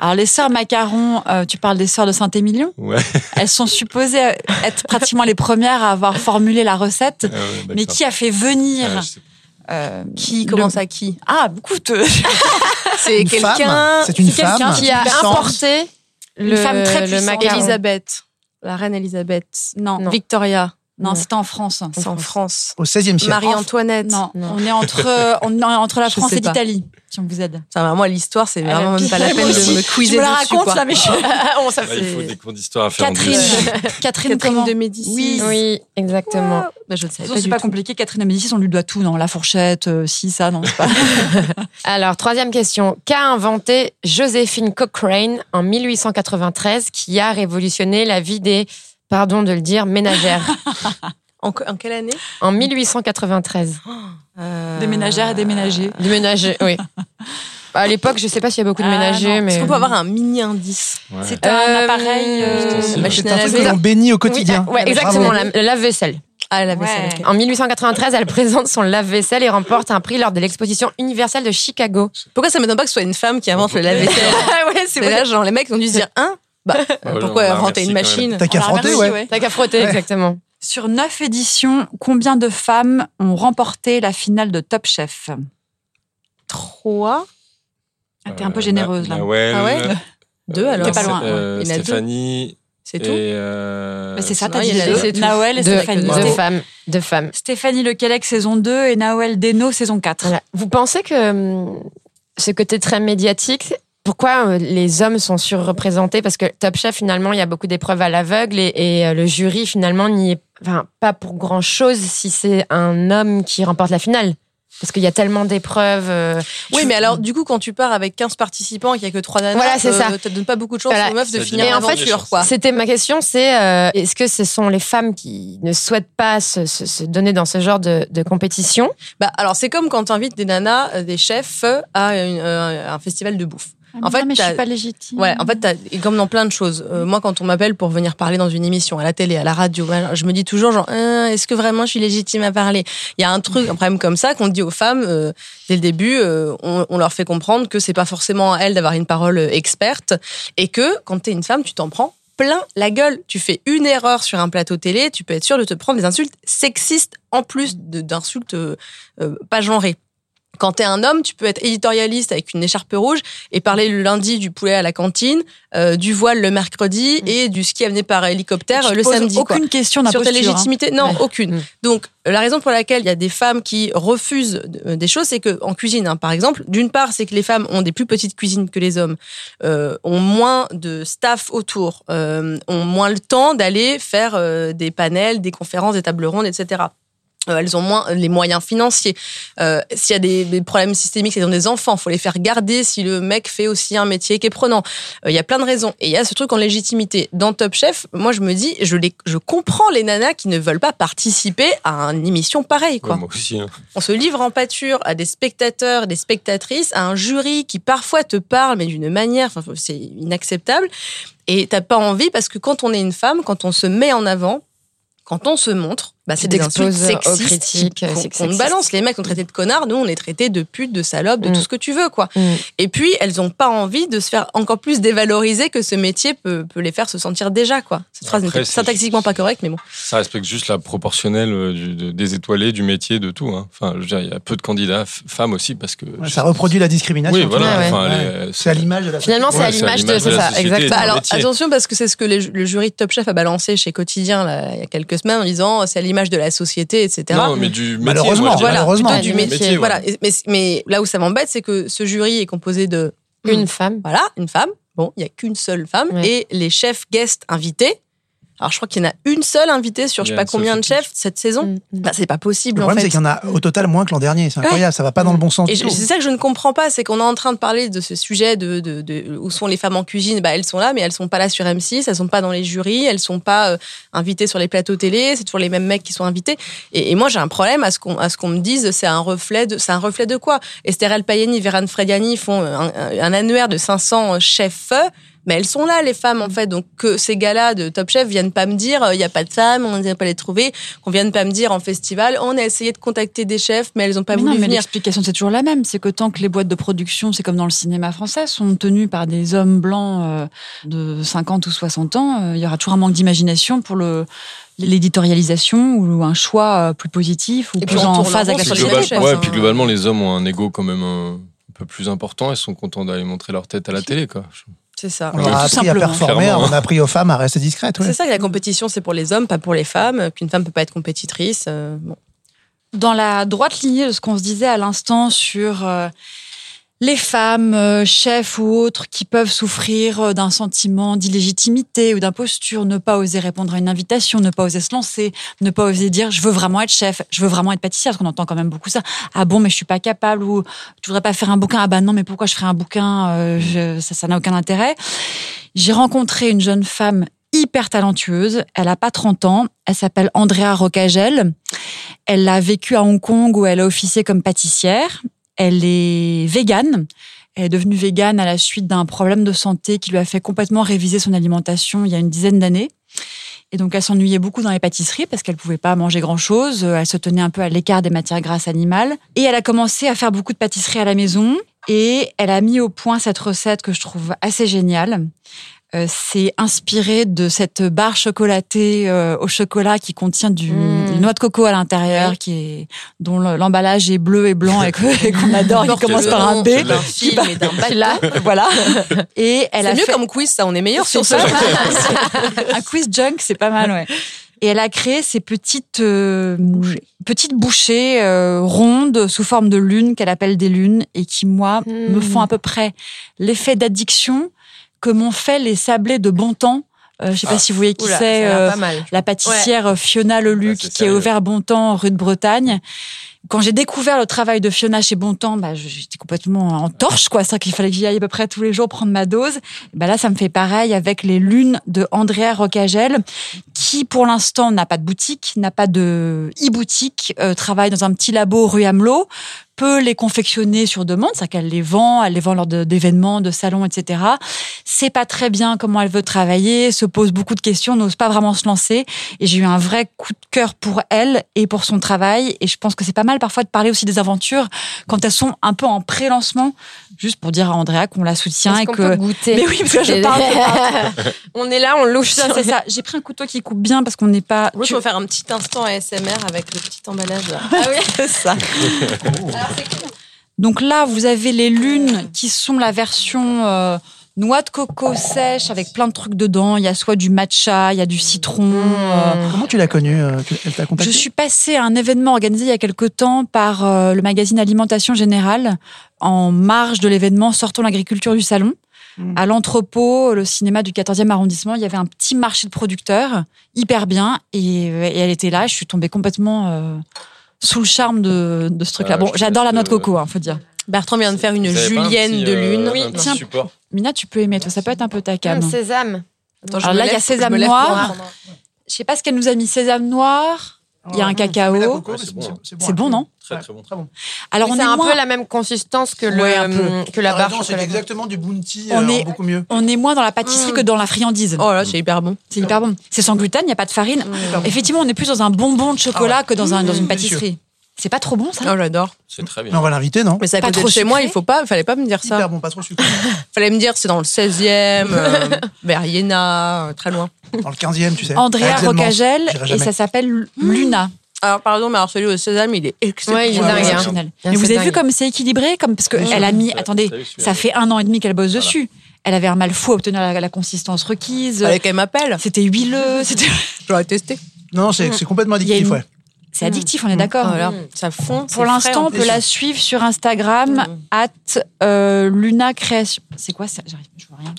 Alors les sœurs macarons, euh, tu parles des sœurs de Saint-Émilion. Ouais. Elles sont supposées être pratiquement les premières à avoir formulé la recette. Ah ouais, Mais qui a fait venir Ah, euh, Qui le- commence à qui? Ah, beaucoup de... C'est Une quelqu'un. femme C'est une c'est quelqu'un femme Qui a importé Une le, femme très le macaron. Elisabeth. La reine Elisabeth. Non, non, Victoria. C'était en France. C'est en France. Au XVIe siècle. Marie-Antoinette. Non, Non. on est entre, on est entre la Je France et pas. l'Italie, si on vous aide. Ça, moi, l'histoire, c'est vraiment même pas la peine aussi. de me Je quizer me la dessus, raconte quoi. là, mais je... Oh, ça il faut des cours d'histoire à faire Catherine, deux. Catherine, Catherine comment de Médicis. Oui, Oui, exactement. Bah, je ne savais Non, pas c'est pas compliqué. Catherine de Médicis, on lui doit tout, non? La fourchette, euh, si, ça, non, c'est pas. Alors, troisième question. Qu'a inventé Joséphine Cochrane en 1893 qui a révolutionné la vie des, pardon de le dire, ménagères En, que- en quelle année? En 1893. Euh, Des ménagères et des ménagers. Du ménager, oui. À l'époque, je sais pas s'il y a beaucoup de Ah, ménagers, non. mais. Est-ce qu'on peut avoir un mini indice? Ouais. C'est un Euh, appareil. euh, machine à un truc laver que l'on bénit au quotidien. Oui, ouais, exactement, la, la lave-vaisselle. Ah, la vaisselle. Ouais. En 1893, elle présente son lave-vaisselle et remporte un prix lors de l'exposition universelle de Chicago. Pourquoi ça m'étonne pas que ce soit une femme qui invente le lave-vaisselle? Ah ouais, C'est là, genre, les mecs ont dû se dire, hein? Bah, Ouais, pourquoi inventer une machine T'as qu'à frotter, ouais. T'as qu'à frotter, Ouais. exactement. Sur neuf éditions, combien de femmes ont remporté la finale de Top Chef? Trois. Ah, T'es un peu généreuse là. Nawel, Ah ouais? Deux, alors. T'es pas loin, euh, Il y en a deux. Stéphanie. C'est tout? euh, Bah, c'est ça, t'as dit deux. Nawel et Deux, Stéphanie. deux femmes. Deux femmes. Stéphanie Lequelec saison 2 et Nawel Deno saison 4. Voilà. Vous pensez que hum, ce côté très médiatique, pourquoi euh, les hommes sont surreprésentés? Parce que Top Chef, finalement, il y a beaucoup d'épreuves à l'aveugle et, et, euh, le jury, finalement, n'y est enfin, pas pour grand-chose si c'est un homme qui remporte la finale. Parce qu'il y a tellement d'épreuves. euh, Oui, mais alors, du coup, quand tu pars avec 15 participants et qu'il n'y a que 3 nanas, Voilà, c'est ça. ça te donne pas beaucoup de chance Voilà. aux meufs de Ça finir en fait, quoi. C'était ma question, c'est euh, est-ce que ce sont les femmes qui ne souhaitent pas se, se- se donner dans ce genre de, de compétition? Bah, alors, c'est comme quand tu invites des nanas, euh, des chefs, à une- euh, un festival de bouffe. En fait, Ah, mais je t'as- suis pas légitime. Ouais, en fait, et comme dans plein de choses. Euh, moi, quand on m'appelle pour venir parler dans une émission, à la télé, à la radio, je me dis toujours genre, Hein, est-ce que vraiment je suis légitime à parler? Il y a un truc, un problème comme ça qu'on dit aux femmes euh, dès le début. euh, on, on leur fait comprendre que c'est pas forcément à elles d'avoir une parole euh, experte et que quand t'es une femme, tu t'en prends plein la gueule. Tu fais une erreur sur un plateau télé, tu peux être sûr de te prendre des insultes sexistes en plus d'insultes euh, euh, pas genrées. Quand t'es un homme, tu peux être éditorialiste avec une écharpe rouge et parler le lundi du poulet à la cantine, euh, du voile le mercredi et du ski amené par hélicoptère Tu le poses samedi. quoi. Aucune question Sur ta hein. légitimité Non, Ouais. aucune. Mm. Donc, la raison pour laquelle il y a des femmes qui refusent euh, des choses, c'est que en cuisine, hein, par exemple, d'une part, c'est que les femmes ont des plus petites cuisines que les hommes, euh, ont moins de staff autour, euh, ont moins le temps d'aller faire des panels, des conférences, des tables rondes, etc. Euh, elles ont moins les moyens financiers. Euh, S'il y a des, des problèmes systémiques, c'est dans des enfants, faut les faire garder si le mec fait aussi un métier qui est prenant. Euh, Il y a plein de raisons. Et il y a ce truc en légitimité. Dans Top Chef, moi je me dis, je, les, je comprends les nanas qui ne veulent pas participer à une émission pareille. Quoi. Ouais, moi aussi. hein. On se livre en pâture à des spectateurs, des spectatrices, à un jury qui parfois te parle, mais d'une manière, enfin, c'est inacceptable. Et t'as pas envie parce que quand on est une femme, quand on se met en avant, quand on se montre, bah, c'est des insultes sexistes critiques, qui- qu'on sexiste. balance. Les mecs sont traités de connards, nous on est traités de putes, de salopes, de Mm. tout ce que tu veux, quoi. Mm. Et puis elles ont pas envie de se faire encore plus dévaloriser que ce métier peut, peut les faire se sentir déjà, quoi. Cette phrase Après, c'est- syntaxiquement pas correcte, mais bon. Ça respecte juste la proportionnelle euh, du- de- des étoilés, du métier, de tout. hein. Enfin, je veux dire, il y a peu de candidats femmes aussi parce que. Ouais, ça reproduit la discrimination. Oui, voilà. Ouais, ouais. enfin, Ouais. les- C'est à l'image de la Finalement, c'est à l'image de. ça, exactement. alors attention parce que c'est ce que les- le jury de Top Chef a balancé chez Quotidien là, il y a quelques semaines en disant c'est à l'image de la société, etc. Non, mais du métier. Malheureusement, moi, voilà, malheureusement. plutôt du métier. métier, ouais. Voilà. Mais, mais là où ça m'embête, c'est que ce jury est composé de Une femme. voilà une femme. Bon, il y a qu'une seule femme Ouais. et les chefs guests invités. Alors je crois qu'il y en a une seule invitée sur je sais pas combien de chefs cette saison. Mm, mm. Bah, c'est pas possible Le problème, c'est qu'il y en a au total moins que l'an dernier. C'est incroyable, ça va pas dans le bon sens. Et c'est ça que je ne comprends pas, c'est qu'on est en train de parler de ce sujet de, de, de- où sont les femmes en cuisine. Bah, elles sont là, mais elles sont pas là sur M6, elles sont pas dans les jurys, elles sont pas euh, invitées sur les plateaux télé. C'est toujours les mêmes mecs qui sont invités. Et, et moi, j'ai un problème à ce qu'on à ce qu'on me dise, c'est un reflet de, c'est un reflet de quoi? Esther El Payani, Véran Frediani font un, un- un annuaire de 500 chefs. Mais elles sont là, les femmes, en fait. Donc, que ces gars-là de Top Chef viennent pas me dire, euh, il y a pas de femmes, on ne pas les trouver. Qu'on vienne pas me dire en festival, on a essayé de contacter des chefs, mais elles ont pas Mais voulu non, mais venir. l'explication c'est toujours la même. C'est que tant que les boîtes de production, c'est comme dans le cinéma français, sont tenues par des hommes blancs euh, de 50 ou 60 ans, euh, il y aura toujours un manque d'imagination pour le l'éditorialisation ou un choix euh, plus positif ou Et plus en phase avec la société. global- chefs, ouais, hein. puis globalement, les hommes ont un ego quand même un peu plus important et sont contents d'aller montrer leur tête à la télé, quoi. C'est ça. On Ouais, a appris à simplement. performer, Clairement. on a appris aux femmes à rester discrètes. ouais. C'est ça que la compétition, c'est pour les hommes, pas pour les femmes, qu'une femme peut pas être compétitrice. euh, bon. Dans la droite lignée de ce qu'on se disait à l'instant sur euh, les femmes, euh, chefs ou autres, qui peuvent souffrir euh, d'un sentiment d'illégitimité ou d'imposture, ne pas oser répondre à une invitation, ne pas oser se lancer, ne pas oser dire je veux vraiment être chef, je veux vraiment être pâtissière, parce qu'on entend quand même beaucoup ça. Ah bon, mais je suis pas capable ou tu voudrais pas faire un bouquin? Ah bah non, mais pourquoi je ferais un bouquin Euh, je- Ça, ça n'a aucun intérêt. J'ai rencontré une jeune femme hyper talentueuse. Elle a pas 30 ans. Elle s'appelle Andrea Rocagel. Elle a vécu à Hong Kong où elle a officié comme pâtissière. Elle est végane. Elle est devenue végane à la suite d'un problème de santé qui lui a fait complètement réviser son alimentation il y a une dizaine d'années. Et donc, elle s'ennuyait beaucoup dans les pâtisseries parce qu'elle pouvait pas manger grand chose. Elle se tenait un peu à l'écart des matières grasses animales. Et elle a commencé à faire beaucoup de pâtisseries à la maison. Et elle a mis au point cette recette que je trouve assez géniale. Euh, c'est inspiré de cette barre chocolatée euh, au chocolat qui contient du Mm. une noix de coco à l'intérieur, qui est dont le- l'emballage est bleu et blanc et qu'on adore, qui commence par un B. D'un Là, voilà. Et elle a mieux fait- comme quiz, ça, on est meilleur sur ça. un quiz junk, c'est pas mal, ouais. Et elle a créé ces petites euh, petites bouchées euh, rondes sous forme de lune qu'elle appelle des lunes et qui moi me font à peu près l'effet d'addiction que m'ont fait les sablés de bon temps. Euh, je sais pas si vous voyez qui c'est. euh, pas mal. la pâtissière Fiona Leluc qui est sérieux. ouvert Bontemps rue de Bretagne. Quand j'ai découvert le travail de Fiona chez Bontemps, bah, je- j'étais complètement en torche, quoi. C'est qu'il fallait que j'y aille à peu près tous les jours prendre ma dose. Bah là, ça me fait pareil avec les lunes de Andrea Rocagel, qui pour l'instant n'a pas de boutique, n'a pas de e-boutique, euh, travaille dans un petit labo rue Hamelot, peut les confectionner sur demande, c'est-à-dire qu'elle les vend, elle les vend lors d'événements, de salons, etc. C'est pas très bien comment elle veut travailler, se pose beaucoup de questions, n'ose pas vraiment se lancer. Et j'ai eu un vrai coup de cœur pour elle et pour son travail. Et je pense que c'est pas mal parfois de parler aussi des aventures quand elles sont un peu en pré-lancement, juste pour dire à Andrea qu'on la soutient et qu'on que. peut goûter Mais oui, parce que je parle. On est là, on louche. C'est ça. J'ai pris un couteau qui coupe bien parce qu'on n'est pas. Moi, je Tu- peux faire un petit instant ASMR avec le petit emballage là. Ah oui, c'est ça. Donc là, vous avez les lunes qui sont la version euh, noix de coco sèche avec plein de trucs dedans. Il y a soit du matcha, il y a du citron. euh, Comment tu l'as connue euh, Je suis passée à un événement organisé il y a quelque temps par euh, le magazine Alimentation Générale en marge de l'événement Sortons l'agriculture du salon. Mm. À l'entrepôt, le cinéma du 14e arrondissement, il y avait un petit marché de producteurs, hyper bien, et, et elle était là. Je suis tombée complètement sous le charme de, de ce truc-là. Ah, bon, j'adore la noix de euh, coco, hein, faut dire. Bertrand vient de faire une un julienne petit, de euh, lune. Oui, tiens. support. Mina, tu peux aimer, toi, ça peut être un peu ta cam. Hum, Sésame. Attends, je Alors là, il y a sésame noir. Je sais pas ce qu'elle nous a mis, sésame noir. Il y a un cacao. c'est bon. C'est bon, non Très très bon. Très bon. Alors on c'est est un moins- peu la même consistance que, le, Ouais, un peu. que la barre C'est exactement du bounty, On euh, est- beaucoup mieux. on est moins dans la pâtisserie Mm. que dans la friandise. Oh là, c'est hyper bon. C'est hyper bon. C'est sans gluten, il n'y a pas de farine. Mm. Effectivement, on est plus dans un bonbon de chocolat Ah ouais. que dans, un, dans une pâtisserie. C'est pas trop bon, ça? Oh, j'adore. C'est très Mais bien. on va l'inviter, non? Mais c'est à Pas côté trop de chez moi, il faut pas, fallait pas me dire ça. Hyper bon, pas trop sucré. Fallait me dire c'est dans le 16e, euh, vers Iéna, euh, très loin. Dans le 15e, tu sais. Andrea. Rocagel J'irai et jamais. ça s'appelle Luna. Alors pardon, mais alors celui au sésame, il est exceptionnel. Ouais, il est Ouais, dingue. hein. Exceptionnel. Mais vous c'est avez vu comme c'est équilibré comme parce que elle a mis attendez, t'as vu celui-là ça fait un an et demi qu'elle bosse Voilà. dessus. Elle avait un mal fou à obtenir la, la consistance requise. Fallait qu'elle m'appelle. C'était huileux, c'était J'aurais testé. Non, c'est c'est complètement Il y a addictif, une- ouais. C'est addictif, on est d'accord. Voilà, ça fond. Pour l'instant, on peut la suivre sur Instagram, Mm. at euh, Luna Création. C'est quoi ça? J'arrive, je vois rien.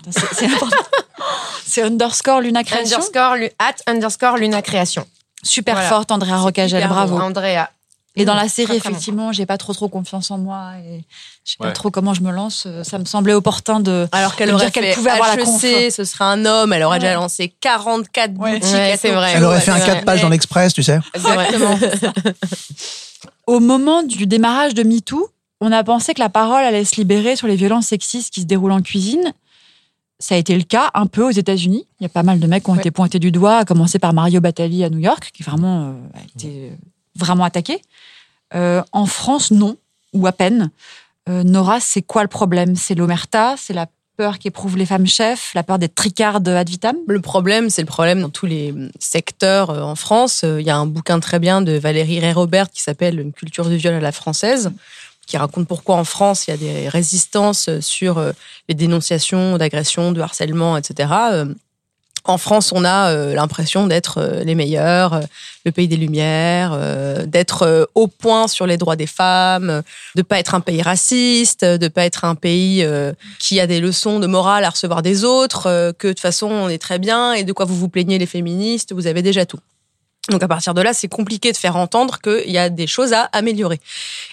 C'est underscore Luna Création. Underscore, at underscore Luna Création. Super Voilà. forte, Andrea Rocagel, bravo. Andrea. Et dans la Mmh, série, très, effectivement, j'ai pas trop trop confiance en moi et je sais pas trop comment je me lance. Euh, Ça me semblait opportun de. Alors qu'elle aurait dire qu'elle pouvait avoir la HEC, conf. ce serait un homme, elle aurait Ouais. déjà lancé 44 Ouais. boutiques. C'est vrai. Elle aurait fait un c'est 4 vrai. pages dans l'Express, tu sais. Exactement. Au moment du démarrage de MeToo, on a pensé que la parole allait se libérer sur les violences sexistes qui se déroulent en cuisine. Ça a été le cas un peu aux États-Unis. Il y a pas mal de mecs qui ont Ouais. été pointés du doigt, à commencer par Mario Batali à New York, qui vraiment euh, a été vraiment attaqué. Euh, en France, non, ou à peine. Euh, Nora, c'est quoi le problème? C'est l'omerta, c'est la peur qu'éprouvent les femmes chefs, la peur d'être tricarde ad vitam? Le problème, c'est le problème dans tous les secteurs euh, en France. Il y a un bouquin très bien de Valérie Ray-Robert qui s'appelle Une culture du viol à la française, qui raconte pourquoi en France il y a des résistances sur les dénonciations d'agressions, de harcèlement, etc. En France, on a euh, l'impression d'être euh, les meilleurs, euh, le pays des lumières, euh, d'être au point sur les droits des femmes, de pas être un pays raciste, de pas être un pays qui a des leçons de morale à recevoir des autres, que de toute façon on est très bien et de quoi vous vous plaignez les féministes, vous avez déjà tout. Donc à partir de là, c'est compliqué de faire entendre qu'il y a des choses à améliorer.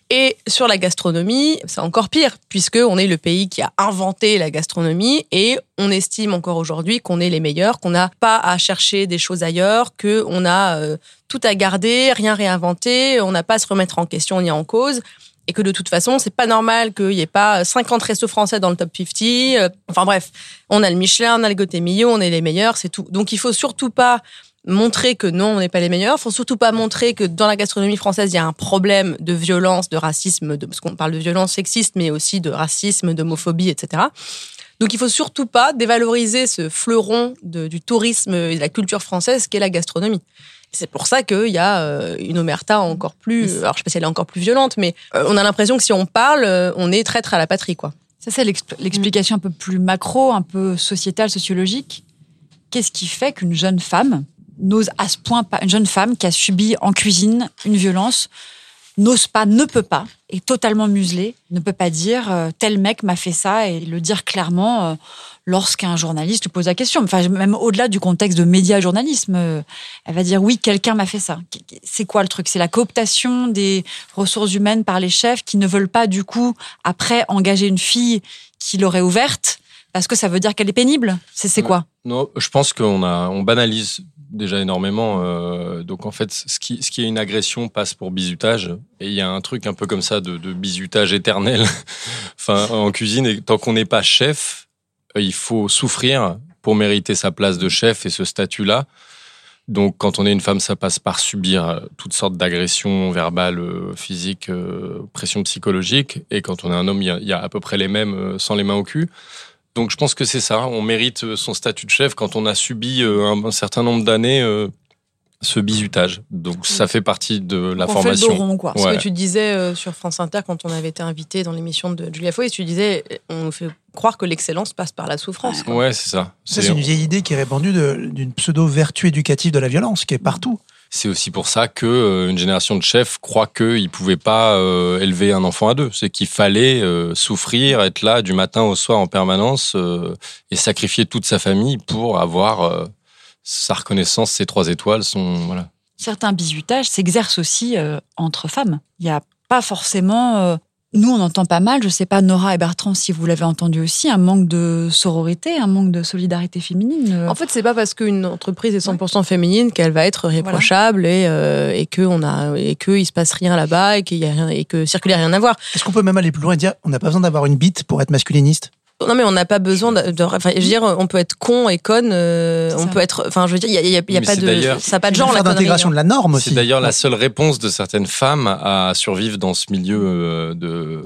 Et sur la gastronomie, c'est encore pire, puisque on est le pays qui a inventé la gastronomie et on estime encore aujourd'hui qu'on est les meilleurs, qu'on n'a pas à chercher des choses ailleurs, qu'on a euh, tout à garder, rien réinventer, on n'a pas à se remettre en question ni en cause. Et que de toute façon, c'est pas normal qu'il n'y ait pas 50 restos français dans le top 50. euh, Enfin bref, on a le Michelin, on a le Gotemillo, on est les meilleurs, c'est tout. Donc il faut surtout pas montrer que non, on n'est pas les meilleurs. Il faut surtout pas montrer que dans la gastronomie française, il y a un problème de violence, de racisme, de, parce qu'on parle de violence sexiste, mais aussi de racisme, d'homophobie, etc. Donc il faut surtout pas dévaloriser ce fleuron de- du tourisme et de la culture française qu'est la gastronomie. C'est pour ça qu'il y a euh, une omerta encore plus. Alors je sais pas si elle est encore plus violente, mais euh, on a l'impression que si on parle, euh, on est traître à la patrie, quoi. Ça, c'est l'expl- l'explication un peu plus macro, un peu sociétale, sociologique. Qu'est-ce qui fait qu'une jeune femme n'ose à ce point pas, une jeune femme qui a subi en cuisine une violence, n'ose pas, ne peut pas, est totalement muselée, ne peut pas dire euh, tel mec m'a fait ça et le dire clairement euh, lorsqu'un journaliste lui pose la question. Enfin, même au-delà du contexte de média-journalisme, euh, elle va dire oui, quelqu'un m'a fait ça. C'est quoi le truc? C'est la cooptation des ressources humaines par les chefs qui ne veulent pas du coup après engager une fille qui l'aurait ouverte parce que ça veut dire qu'elle est pénible? C'est quoi? Non, je pense qu'on a, on banalise déjà énormément. euh, donc en fait, ce qui, ce qui est une agression passe pour bizutage. Et il y a un truc un peu comme ça de, bizutage éternel. enfin, en cuisine, et tant qu'on n'est pas chef, euh, il faut souffrir pour mériter sa place de chef et ce statut-là. Donc, quand on est une femme, ça passe par subir euh, toutes sortes d'agressions verbales, physiques, euh, pression psychologique. Et quand on est un homme, il y a, à peu près les mêmes sans les mains au cul. Donc je pense que c'est ça. On mérite euh, son statut de chef quand on a subi euh, un, un certain nombre d'années euh, ce bizutage. Donc ça fait partie de la On fait le formation. dos rond, quoi. Ce que tu disais euh, sur France Inter quand on avait été invité dans l'émission de Julia Foy, tu disais on nous fait croire que l'excellence passe par la souffrance. quoi. Ouais, c'est ça. Ça, c'est une vieille idée qui est répandue d'une pseudo-vertu éducative de la violence, qui est partout. C'est aussi pour ça que euh, une génération de chefs croit qu'ils pouvaient pas euh, élever un enfant à deux. C'est qu'il fallait euh, souffrir, être là du matin au soir en permanence et sacrifier toute sa famille pour avoir sa reconnaissance, ses trois étoiles, son voilà. Certains bizutages s'exercent aussi entre femmes. Il n'y a pas forcément. Nous, on entend pas mal, je sais pas, Nora et Bertrand, si vous l'avez entendu aussi, un manque de sororité, un manque de solidarité féminine. euh. En fait, c'est pas parce qu'une entreprise est 100% féminine qu'elle va être réprochable et, euh, et que on a et que il se passe rien là-bas et qu'il y a rien et que circuler rien à voir. Est-ce qu'on peut même aller plus loin et dire on n'a pas besoin d'avoir une bite pour être masculiniste? Non, mais on n'a pas besoin de. de- enfin, je veux dire, on peut être con et conne. euh, C'est on ça. peut être. Enfin, je veux dire, il y a, il y a- il y a Mais pas c'est de. Ça n'a pas de C'est genre une la d'intégration hein. de la norme aussi. C'est d'ailleurs la seule réponse de certaines femmes à survivre dans ce milieu euh, de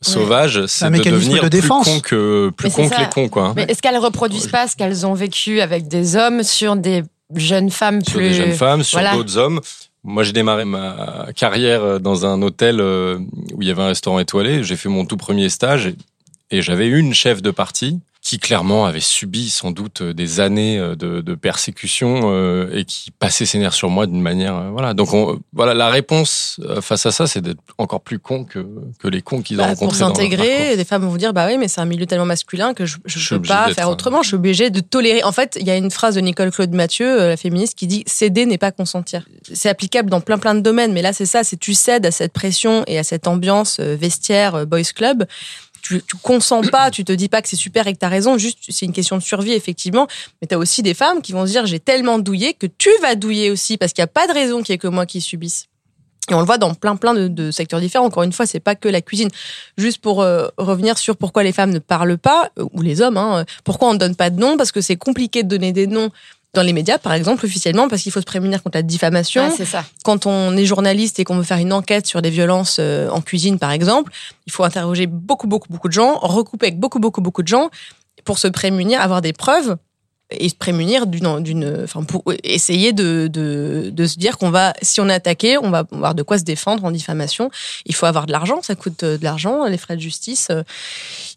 sauvage, c'est un de mécanisme devenir de défense. plus con que plus c'est con que les cons quoi. hein. Mais est-ce qu'elles reproduisent pas ce qu'elles ont vécu avec des hommes sur des jeunes femmes sur plus des jeunes femmes, sur Voilà. d'autres hommes. Moi, j'ai démarré ma carrière euh, dans un hôtel où il y avait un restaurant étoilé. J'ai fait mon tout premier stage et, et j'avais une chef de partie qui clairement avait subi sans doute euh, des années euh, de, de persécution euh, et qui passait ses nerfs sur moi d'une manière euh, voilà. Donc on- voilà, la réponse face à ça, c'est d'être encore plus con que que les cons qu'ils ont Bah, pour rencontrés. parcours. s'intégrer, des femmes vont vous dire bah oui, mais c'est un milieu tellement masculin que je, suis peux pas faire autrement. Je suis obligée de tolérer. En fait, il y a une phrase de Nicole Claude Mathieu, la féministe, qui dit céder n'est pas consentir. C'est applicable dans plein plein de domaines, mais là c'est ça, c'est tu cèdes à cette pression et à cette ambiance vestiaire boys club. Tu, tu consens pas, tu te dis pas que c'est super et que t'as raison, juste c'est une question de survie effectivement. Mais t'as aussi des femmes qui vont se dire j'ai tellement douillé que tu vas douiller aussi parce qu'il y a pas de raison qu'il y ait que moi qui subisse. Et on le voit dans plein plein de, de secteurs différents. Encore une fois, c'est pas que la cuisine. Juste pour euh, revenir sur pourquoi les femmes ne parlent pas euh, ou les hommes, hein, euh, pourquoi on ne donne pas de noms Parce que c'est compliqué de donner des noms dans les médias, par exemple, officiellement, parce qu'il faut se prémunir contre la diffamation. C'est ça. Quand on est journaliste et qu'on veut faire une enquête sur des violences euh, en cuisine, par exemple, il faut interroger beaucoup, beaucoup, beaucoup de gens, recouper avec beaucoup, beaucoup, beaucoup de gens pour se prémunir, avoir des preuves et se prémunir d'une, d'une, enfin, pour essayer de, de, de se dire qu'on va, si on est attaqué, on va avoir de quoi se défendre en diffamation. Il faut avoir de l'argent, ça coûte euh, de l'argent, les frais de justice. euh,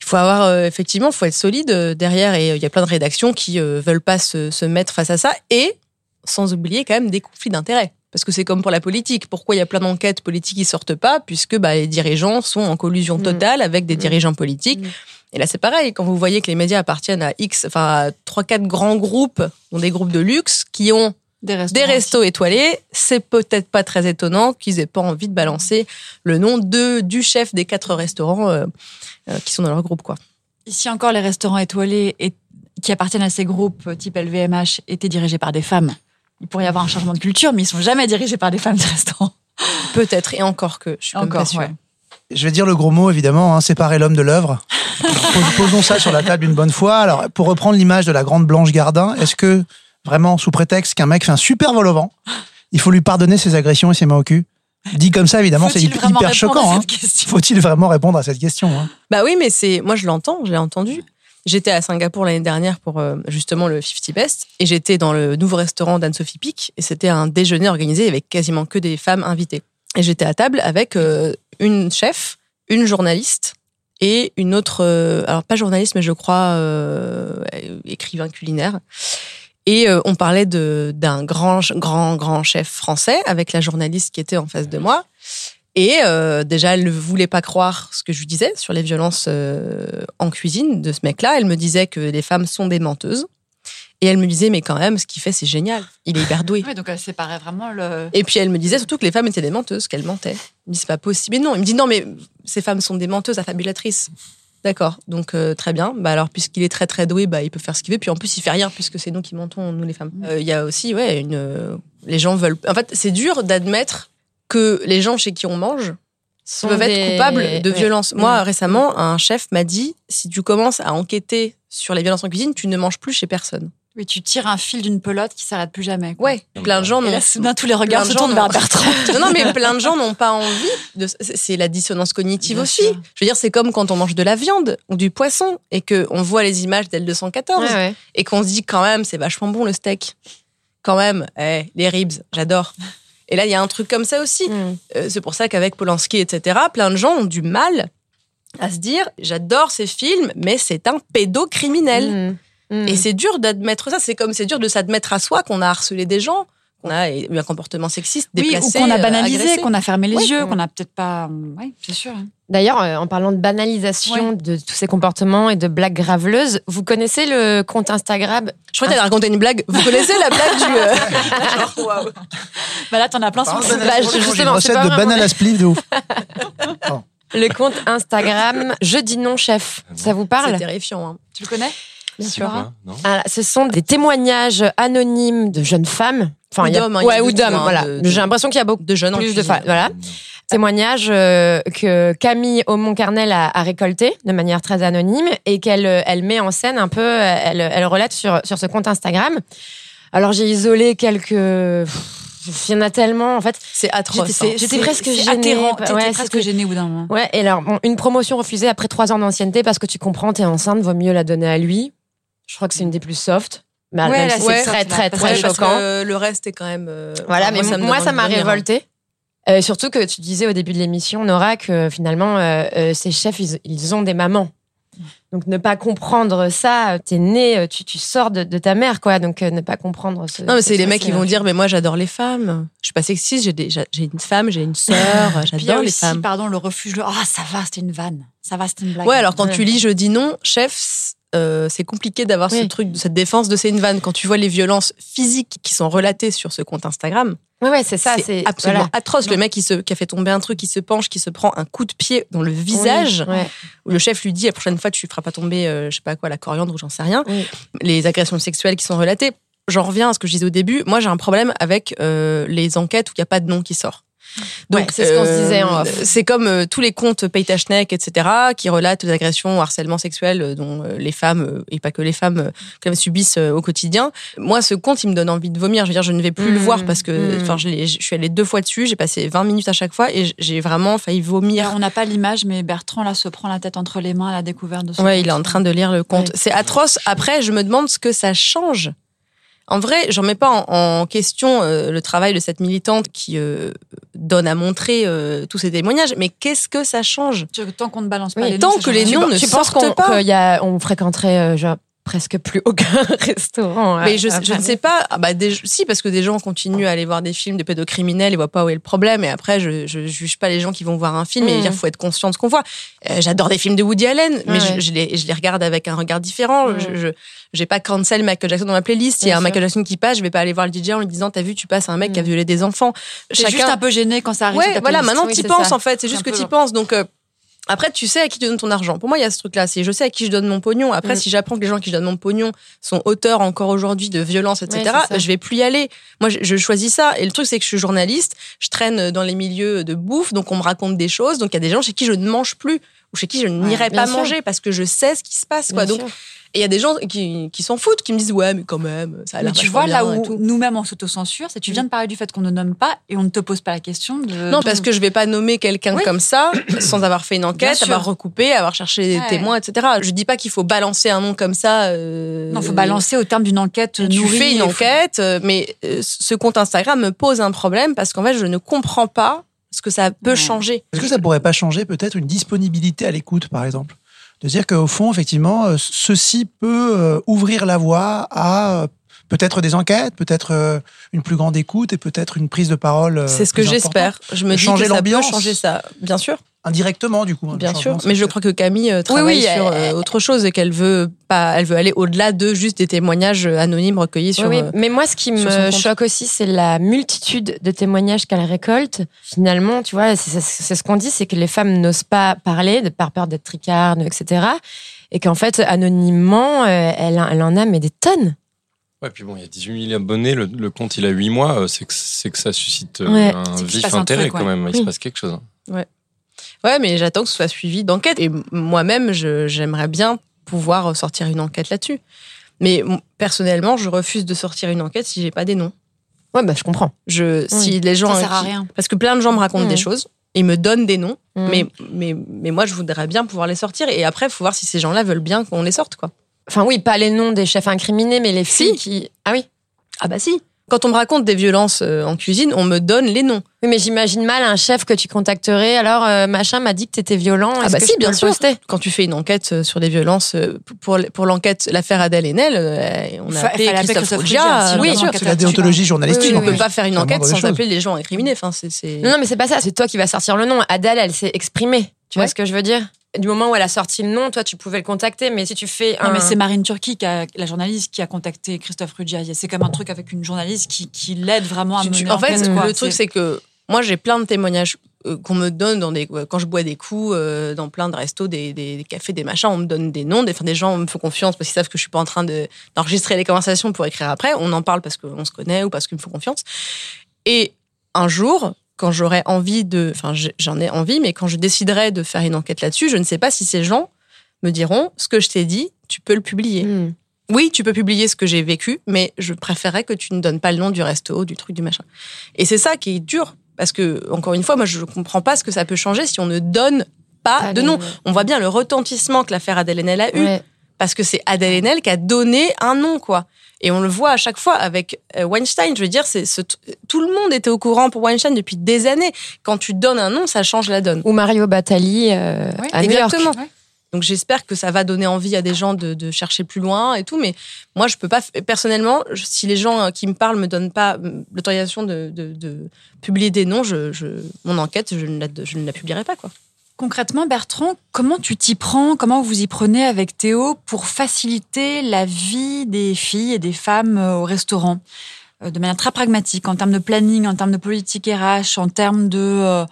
Il faut avoir, euh, effectivement, il faut être solide derrière et il y a plein de rédactions qui veulent pas se, se mettre face à ça et sans oublier quand même des conflits d'intérêts. Parce que c'est comme pour la politique. Pourquoi il y a plein d'enquêtes politiques qui sortent pas Puisque bah, les dirigeants sont en collusion Mm. totale avec des Mm. dirigeants politiques. Mm. Et là, c'est pareil. Quand vous voyez que les médias appartiennent à X, enfin, trois, quatre grands groupes, dont des groupes de luxe, qui ont Des des restos étoilés, c'est peut-être pas très étonnant qu'ils aient pas envie de balancer le nom de, du chef des quatre restaurants euh, euh, qui sont dans leur groupe, quoi. Ici encore, les restaurants étoilés et- qui appartiennent à ces groupes euh, type LVMH étaient dirigés par des femmes. Il pourrait y avoir un changement de culture, mais ils sont jamais dirigés par des femmes de restaurants. Peut-être, et encore que, je suis pas sûre. ouais. Je vais dire le gros mot, évidemment, hein, séparer l'homme de l'œuvre. Pos- Posons ça sur la table une bonne fois. Alors, pour reprendre l'image de la grande Blanche Gardin, est-ce que, vraiment, sous prétexte qu'un mec fait un super vol au vent, il faut lui pardonner ses agressions et ses mains au cul? Dit comme ça, évidemment, c'est hyper choquant. hein. Faut-il vraiment répondre à cette question hein? Bah oui, mais c'est, moi je l'entends, je l'ai entendu. J'étais à Singapour l'année dernière pour euh, justement le 50 Best et j'étais dans le nouveau restaurant d'Anne-Sophie Pic et c'était un déjeuner organisé avec quasiment que des femmes invitées. Et j'étais à table avec euh, une chef, une journaliste et une autre, euh, alors pas journaliste mais je crois euh, écrivain culinaire. Et on parlait d'un grand grand grand chef français avec la journaliste qui était en face de moi. Et déjà, elle ne voulait pas croire ce que je lui disais sur les violences en cuisine de ce mec-là. Elle me disait que les femmes sont des menteuses. Et elle me disait, mais quand même, ce qu'il fait, c'est génial. Il est hyper doué. Oui, donc elle séparait vraiment le. Et puis elle me disait surtout que les femmes étaient des menteuses, qu'elles mentaient. Il me dit, c'est pas possible. Mais non, il me dit, non, mais ces femmes sont des menteuses affabulatrices. D'accord, donc euh, très bien. Bah alors, puisqu'il est très très doué, bah il peut faire ce qu'il veut. Puis en plus, il fait rien puisque c'est nous qui mentons, nous les femmes. Euh, Il y a aussi, ouais, une. euh, les gens veulent. En fait, c'est dur d'admettre que les gens chez qui on mange Sont peuvent des- être coupables de ouais. violence. Moi, Mm. récemment, un chef m'a dit si tu commences à enquêter sur les violences en cuisine, tu ne manges plus chez personne. Oui, tu tires un fil d'une pelote qui s'arrête plus jamais. quoi. Ouais, plein de gens Et n'ont là, soudain, tous les regards se de gens tournent vers n'ont- Bertrand. non, non, mais plein de gens n'ont pas envie. De... c'est- la dissonance cognitive Bien aussi. sûr. Je veux dire, c'est comme quand on mange de la viande ou du poisson et que on voit les images d'L214 Ouais, ouais. et qu'on se dit quand même, c'est vachement bon le steak. Quand même, eh, les ribs, j'adore. Et là, il y a un truc comme ça aussi. Mm. Euh, c'est pour ça qu'avec Polanski, etc., plein de gens ont du mal à se dire j'adore ces films, mais c'est un pédocriminel. Mm. Et c'est dur d'admettre ça. C'est comme c'est dur de s'admettre à soi qu'on a harcelé des gens, qu'on a eu un comportement sexiste, Oui, ou déplacé, qu'on a euh, banalisé, qu'on a fermé les Oui. yeux, qu'on a peut-être pas. Oui, c'est sûr. hein. D'ailleurs, euh, en parlant de banalisation de tous ces comportements et de blagues graveleuses, vous connaissez le compte Instagram Je crois que t'allais raconter une blague. Vous connaissez la blague du. euh, genre, waouh. Bah là, t'en as plein sur le. Bah, justement, une c'est recette pas de vraiment- banane à spliff de ouf. Le compte Instagram Je dis non chef. Ça vous C'est parle terrifiant. hein. Tu le connais? Bien sûr. Quoi Non Ah, Ce sont des témoignages anonymes de jeunes femmes. Ou il y a- d'hommes, hein, y a ouais, ou d'hommes. hein, voilà. J'ai l'impression qu'il y a beaucoup De jeunes en plus de femmes. Voilà. Témoignages euh, que Camille Aumont-Carnel a, a récolté de manière très anonyme et qu'elle euh, elle met en scène un peu, euh, elle, elle relate sur, sur ce compte Instagram. Alors j'ai isolé quelques. Il y en a tellement, en fait. C'est atroce. J'étais- hein. Presque gênée. Ouais, T'étais c'est presque que- gêné au bout d'un moment. Ouais, et alors, bon, une promotion refusée après trois ans d'ancienneté parce que tu comprends, t'es enceinte, vaut mieux la donner à lui. Je crois que c'est une des plus soft. Mais Ouais, même si c'est très, très, très parce choquant. que le reste est quand même. euh, Voilà, enfin, mais me moi, ça m'a hein. révolté. Euh, surtout que tu disais au début de l'émission, Nora, que finalement, euh, euh, ces chefs, ils, ils ont des mamans. Donc, ne pas comprendre ça, t'es né, tu, tu sors de, de ta mère, quoi. Donc, euh, ne pas comprendre ce. Non, mais c'est ce- les mecs qui vont dire, mais moi j'adore les femmes. Je suis pas sexiste, j'ai une femme, j'ai une sœur, j'adore les aussi, femmes. pardon, le refuge. Le... Ah, ça va, c'était une vanne. Ça va, c'était une blague. Ouais, alors quand Ouais. tu lis Je dis non, chef, euh, c'est compliqué d'avoir ce Oui. truc, cette défense de c'est une vanne. Quand tu vois les violences physiques qui sont relatées sur ce compte Instagram, Ouais, ouais, c'est ça. c'est absolument voilà. atroce. Le mec qui, se, qui a fait tomber un truc, qui se penche, qui se prend un coup de pied dans le visage, Oui, ouais. où le chef lui dit la prochaine fois tu feras pas tomber, euh, je sais pas quoi, la coriandre ou j'en sais rien. Oui. Les agressions sexuelles qui sont relatées. J'en reviens à ce que je disais au début. Moi, j'ai un problème avec euh, les enquêtes où il n'y a pas de nom qui sort. Ouais, c'est ce qu'on se disait en off. C'est comme euh, tous les comptes Paytachnek, etc., qui relatent les agressions, harcèlement sexuel euh, dont euh, les femmes, euh, et pas que les femmes, euh, quand même subissent euh, au quotidien. Moi, ce compte, il me donne envie de vomir. Je veux dire, je ne vais plus le voir parce que, mmh. je, suis allée deux fois dessus, j'ai passé 20 minutes à chaque fois et j'ai vraiment failli vomir. On n'a pas l'image, mais Bertrand là se prend la tête entre les mains à la découverte de ce Ouais, il est compte. en train de lire le compte. Ouais. C'est atroce. Après, je me demande ce que ça change. En vrai, j'en mets pas en, en question euh, le travail de cette militante qui euh, donne à montrer euh, tous ces témoignages, mais qu'est-ce que ça change? Tant qu'on ne balance pas Oui, les tant noms, que les noms ne tu penses sortent qu'on pas. qu'il y a, on fréquenterait euh, genre presque plus aucun restaurant. Mais à- je, je ne sais pas. Ah bah, des- si, parce que des gens continuent à aller voir des films de pédocriminels et voient pas où est le problème. Et après, je, je juge pas les gens qui vont voir un film et Mm. dire faut être conscient de ce qu'on voit. Euh, J'adore des films de Woody Allen, mais Ouais, je, les, je les regarde avec un regard différent. Mm. Je, j'ai pas cancel Michael Jackson dans ma playlist. Il y a un sûr. Michael Jackson qui passe, je vais pas aller voir le DJ en lui disant t'as vu, tu passes un mec qui a Mm. violé des enfants. T'es juste un peu gêné quand ça arrive. Ouais, voilà, playlist. maintenant oui, tu penses ça. en fait, c'est juste que tu penses. Donc euh, après, tu sais à qui tu donnes ton argent. Pour moi, il y a ce truc-là. C'est je sais à qui je donne mon pognon. Après, Mm. si j'apprends que les gens à qui je donne mon pognon sont auteurs encore aujourd'hui de violences, etc., Ouais, je vais plus y aller. Moi, je, je choisis ça. Et le truc, c'est que je suis journaliste. Je traîne dans les milieux de bouffe, donc on me raconte des choses. Donc il y a des gens chez qui je ne mange plus ou chez qui je n'irai pas sûr. manger parce que je sais ce qui se passe. Quoi. Bien Donc sûr. Et il y a des gens qui, qui s'en foutent, qui me disent ouais, mais quand même, ça a Mais l'air tu vois, là bien où nous-mêmes on s'autocensure, c'est que tu viens de parler du fait qu'on ne nomme pas et on ne te pose pas la question de. Non, parce que je vais pas nommer quelqu'un Oui. comme ça sans avoir fait une enquête, avoir recoupé, avoir cherché des Ouais. témoins, etc. Je dis pas qu'il faut balancer un nom comme ça. euh, Non, faut balancer au terme d'une enquête Tu nourrie fais une enquête, euh, mais euh, ce compte Instagram me pose un problème parce qu'en fait, je ne comprends pas ce que ça peut Ouais. changer. Est-ce que ça pourrait pas changer peut-être une disponibilité à l'écoute, par exemple? De dire qu'au fond, effectivement, euh, ceci peut euh, ouvrir la voie à euh, peut-être des enquêtes, peut-être une plus grande écoute et peut-être une prise de parole. C'est ce que j'espère. Je me dis que ça peut changer ça, bien sûr. Indirectement, du coup. hein, Bien sûr, mais je crois que Camille euh, travaille oui, sur elle- euh, autre chose et qu'elle veut pas, elle veut aller au-delà de juste des témoignages anonymes recueillis sur. Oui, oui. euh, mais moi, ce qui me choque aussi, c'est la multitude de témoignages qu'elle récolte. Finalement, tu vois, c'est ce qu'on dit, c'est que les femmes n'osent pas parler, de par peur d'être tricardes, etc. Et qu'en fait, anonymement, euh, elle, elle en a mais des tonnes. Ouais, puis bon, il y a 18 000 abonnés, le, le compte il a 8 mois, euh, c'est que, c'est que ça suscite euh, Ouais. un vif intérêt truc, quand ouais. même, il se passe quelque chose. hein. Ouais, mais j'attends que ce soit suivi d'enquête. Et moi-même, je- j'aimerais bien pouvoir sortir une enquête là-dessus. Mais personnellement, je refuse de sortir une enquête si j'ai pas des noms. Ouais, bah, je comprends. Je, si les gens, Ça sert à rien. parce que plein de gens me racontent des choses et me donnent des noms, Mm. mais, mais, mais moi, je voudrais bien pouvoir les sortir. Et après, il faut voir si ces gens-là veulent bien qu'on les sorte, quoi. Enfin, oui, pas les noms des chefs incriminés, mais les filles Si. qui. Ah oui. Ah bah si. Quand on me raconte des violences euh, en cuisine, on me donne les noms. Oui, mais j'imagine mal un chef que tu contacterais. Alors, euh, machin m'a dit que t'étais violent. Ah bah que si, bien sûr. poster? Quand tu fais une enquête euh, sur des violences, pour, pour l'enquête, l'affaire Adèle Haenel, euh, on a Fa- appelé Christophe Christophe Rougia. Oui, C'est la déontologie journalistique. Oui, en on peut pas faire une enquête sans appeler les gens incriminés. Enfin, c'est, c'est... Non, non, mais c'est pas ça. C'est toi qui vas sortir le nom. Adèle, elle s'est exprimée. Tu vois ce que je veux dire? Du moment où elle a sorti le nom, toi, tu pouvais le contacter. Mais si tu fais un. Non, mais c'est Marine Turki, qui a- la journaliste, qui a contacté Christophe Ruggia. C'est comme un truc avec une journaliste qui, qui l'aide vraiment à Tu- mener tu- en fait, quoi. le truc, c'est que moi, j'ai plein de témoignages euh, qu'on me donne dans des, quand je bois des coups euh, dans plein de restos, des, des- des cafés, des machins. On me donne des noms, des, enfin, des gens me font confiance parce qu'ils savent que je suis pas en train de, d'enregistrer les conversations pour écrire après. On en parle parce qu'on se connaît ou parce qu'ils me font confiance. Et un jour, quand j'aurai envie de, enfin, j'en ai envie, mais quand je déciderai de faire une enquête là-dessus, je ne sais pas si ces gens me diront ce que je t'ai dit, tu peux le publier. Hmm. Oui, tu peux publier ce que j'ai vécu, mais je préférerais que tu ne donnes pas le nom du resto, du truc, du machin. Et c'est ça qui est dur, parce que, encore une fois, moi, je ne comprends pas ce que ça peut changer si on ne donne pas de nom. On voit bien le retentissement que l'affaire Adèle Haenel a eu, Ouais. parce que c'est Adèle Haenel qui a donné un nom, quoi. Et on le voit à chaque fois avec euh, Weinstein. Je veux dire, c'est ce- tout le monde était au courant pour Weinstein depuis des années. Quand tu donnes un nom, ça change la donne. Ou Mario Batali euh, Ouais, à New York. Exactement. Ouais. Donc j'espère que ça va donner envie à des gens de, de chercher plus loin et tout. Mais moi, je peux pas. Personnellement, si les gens euh, qui me parlent me donnent pas l'autorisation de, de- de publier des noms, je, je- mon enquête, je ne, la, je ne la publierai pas. Quoi. Concrètement, Bertrand, comment tu t'y prends? Comment vous y prenez avec Théo pour faciliter la vie des filles et des femmes euh, au restaurant? Euh, De manière très pragmatique, en termes de planning, en termes de politique RH, en termes de... euh,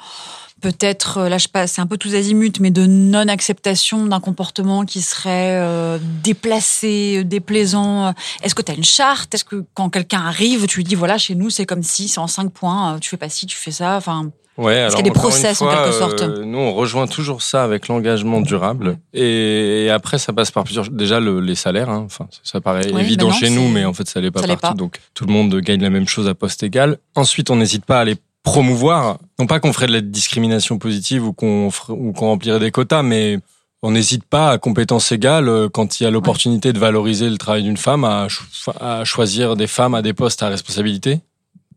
Peut-être, euh, là je passe, c'est un peu tous azimuts, mais de non-acceptation d'un comportement qui serait euh, déplacé, déplaisant. Est-ce que tu as une charte? Est-ce que quand quelqu'un arrive, tu lui dis, voilà, chez nous, c'est comme si, c'est en cinq points, tu fais pas ci, tu fais ça Enfin, Ouais, qu'il y a des process, en quelque sorte euh, nous, on rejoint toujours ça avec l'engagement durable. Et, et après, ça passe par plusieurs. Déjà, le- les salaires. hein. Enfin, ça paraît Oui, évident non, chez nous, mais en fait, ça l'est pas ça partout. pas. Donc, tout le monde gagne la même chose à poste égal. Ensuite, on n'hésite pas à les promouvoir. Non pas qu'on ferait de la discrimination positive ou qu'on ferait- ou qu'on remplirait des quotas, mais on n'hésite pas à compétence égale euh, quand il y a l'opportunité de valoriser le travail d'une femme à, cho- à choisir des femmes à des postes à responsabilité.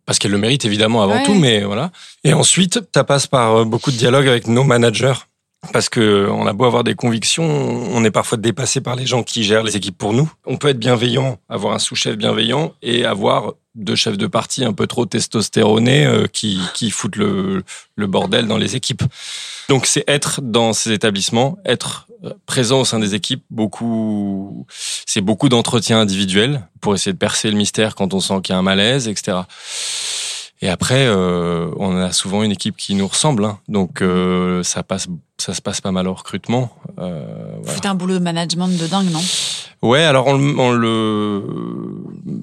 Parce qu'elles le méritent évidemment avant Ouais. tout, mais voilà. Et ensuite, ça passe par euh, beaucoup de dialogue avec nos managers. Parce que on a beau avoir des convictions, on est parfois dépassé par les gens qui gèrent les équipes pour nous. On peut être bienveillant, avoir un sous-chef bienveillant et avoir deux chefs de parti un peu trop testostéronés euh, qui, qui foutent le, le bordel dans les équipes. Donc c'est être dans ces établissements, être présent au sein des équipes, beaucoup, c'est beaucoup d'entretiens individuels pour essayer de percer le mystère quand on sent qu'il y a un malaise, etc. Et après, euh, on a souvent une équipe qui nous ressemble, hein. donc euh, ça passe ça se passe pas mal au recrutement. Euh, voilà. C'était un boulot de management de dingue, non? Ouais, alors on, le- on le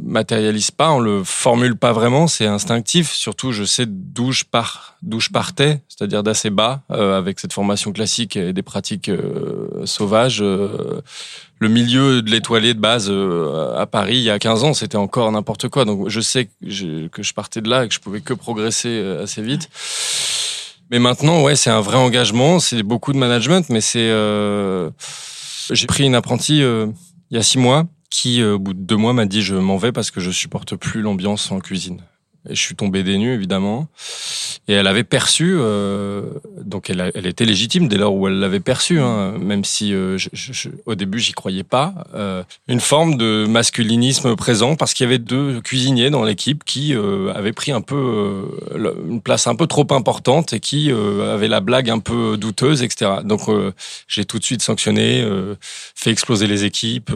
matérialise pas, on le formule pas vraiment, c'est instinctif. Surtout, je sais d'où je pars, d'où je partais, c'est-à-dire d'assez bas, euh, avec cette formation classique et des pratiques euh, sauvages. Le milieu de l'étoilé de base euh, à Paris il y a 15 ans, c'était encore n'importe quoi. Donc je sais que je, que je partais de là et que je pouvais que progresser euh, assez vite. Mais maintenant, ouais, c'est un vrai engagement, c'est beaucoup de management, mais c'est euh, j'ai pris une apprentie euh, il y a six mois qui, euh, au bout de deux mois, m'a dit je m'en vais parce que je supporte plus l'ambiance en cuisine. Et je suis tombé des nues, évidemment. Et elle avait perçu, euh, donc elle, a- elle était légitime dès lors où elle l'avait perçu, hein, même si euh, je- je- au début j'y croyais pas, euh, une forme de masculinisme présent parce qu'il y avait deux cuisiniers dans l'équipe qui euh, avaient pris un peu une place un peu trop importante et qui avaient la blague un peu douteuse, etc. Donc j'ai tout de suite sanctionné, fait exploser les équipes,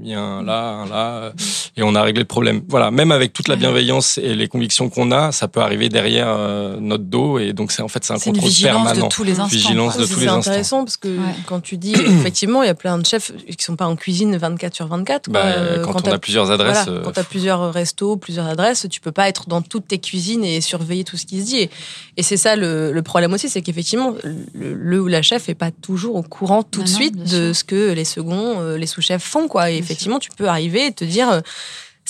mis un là, un là, et on a réglé le problème. Voilà, même avec toute la bienveillance et les convictions qu'on a, ça peut arriver derrière euh, notre dos, et donc c'est en fait c'est un C'est une contrôle vigilance de permanent. tous les instants. Vigilance de C'est tous les instants. intéressant parce que quand tu dis, effectivement, il y a plein de chefs qui sont pas en cuisine 24 sur 24. quoi. Bah, Euh, quand on a plusieurs adresses, voilà, euh, quand tu as plusieurs restos, plusieurs adresses, tu peux pas être dans toutes tes cuisines et surveiller tout ce qui se dit. Et, et c'est ça le, le problème aussi, c'est qu'effectivement, le, le ou la chef est pas toujours au courant tout Non, de non, suite de ce que les seconds, les sous-chefs font. quoi. Et effectivement, tu peux arriver et te dire.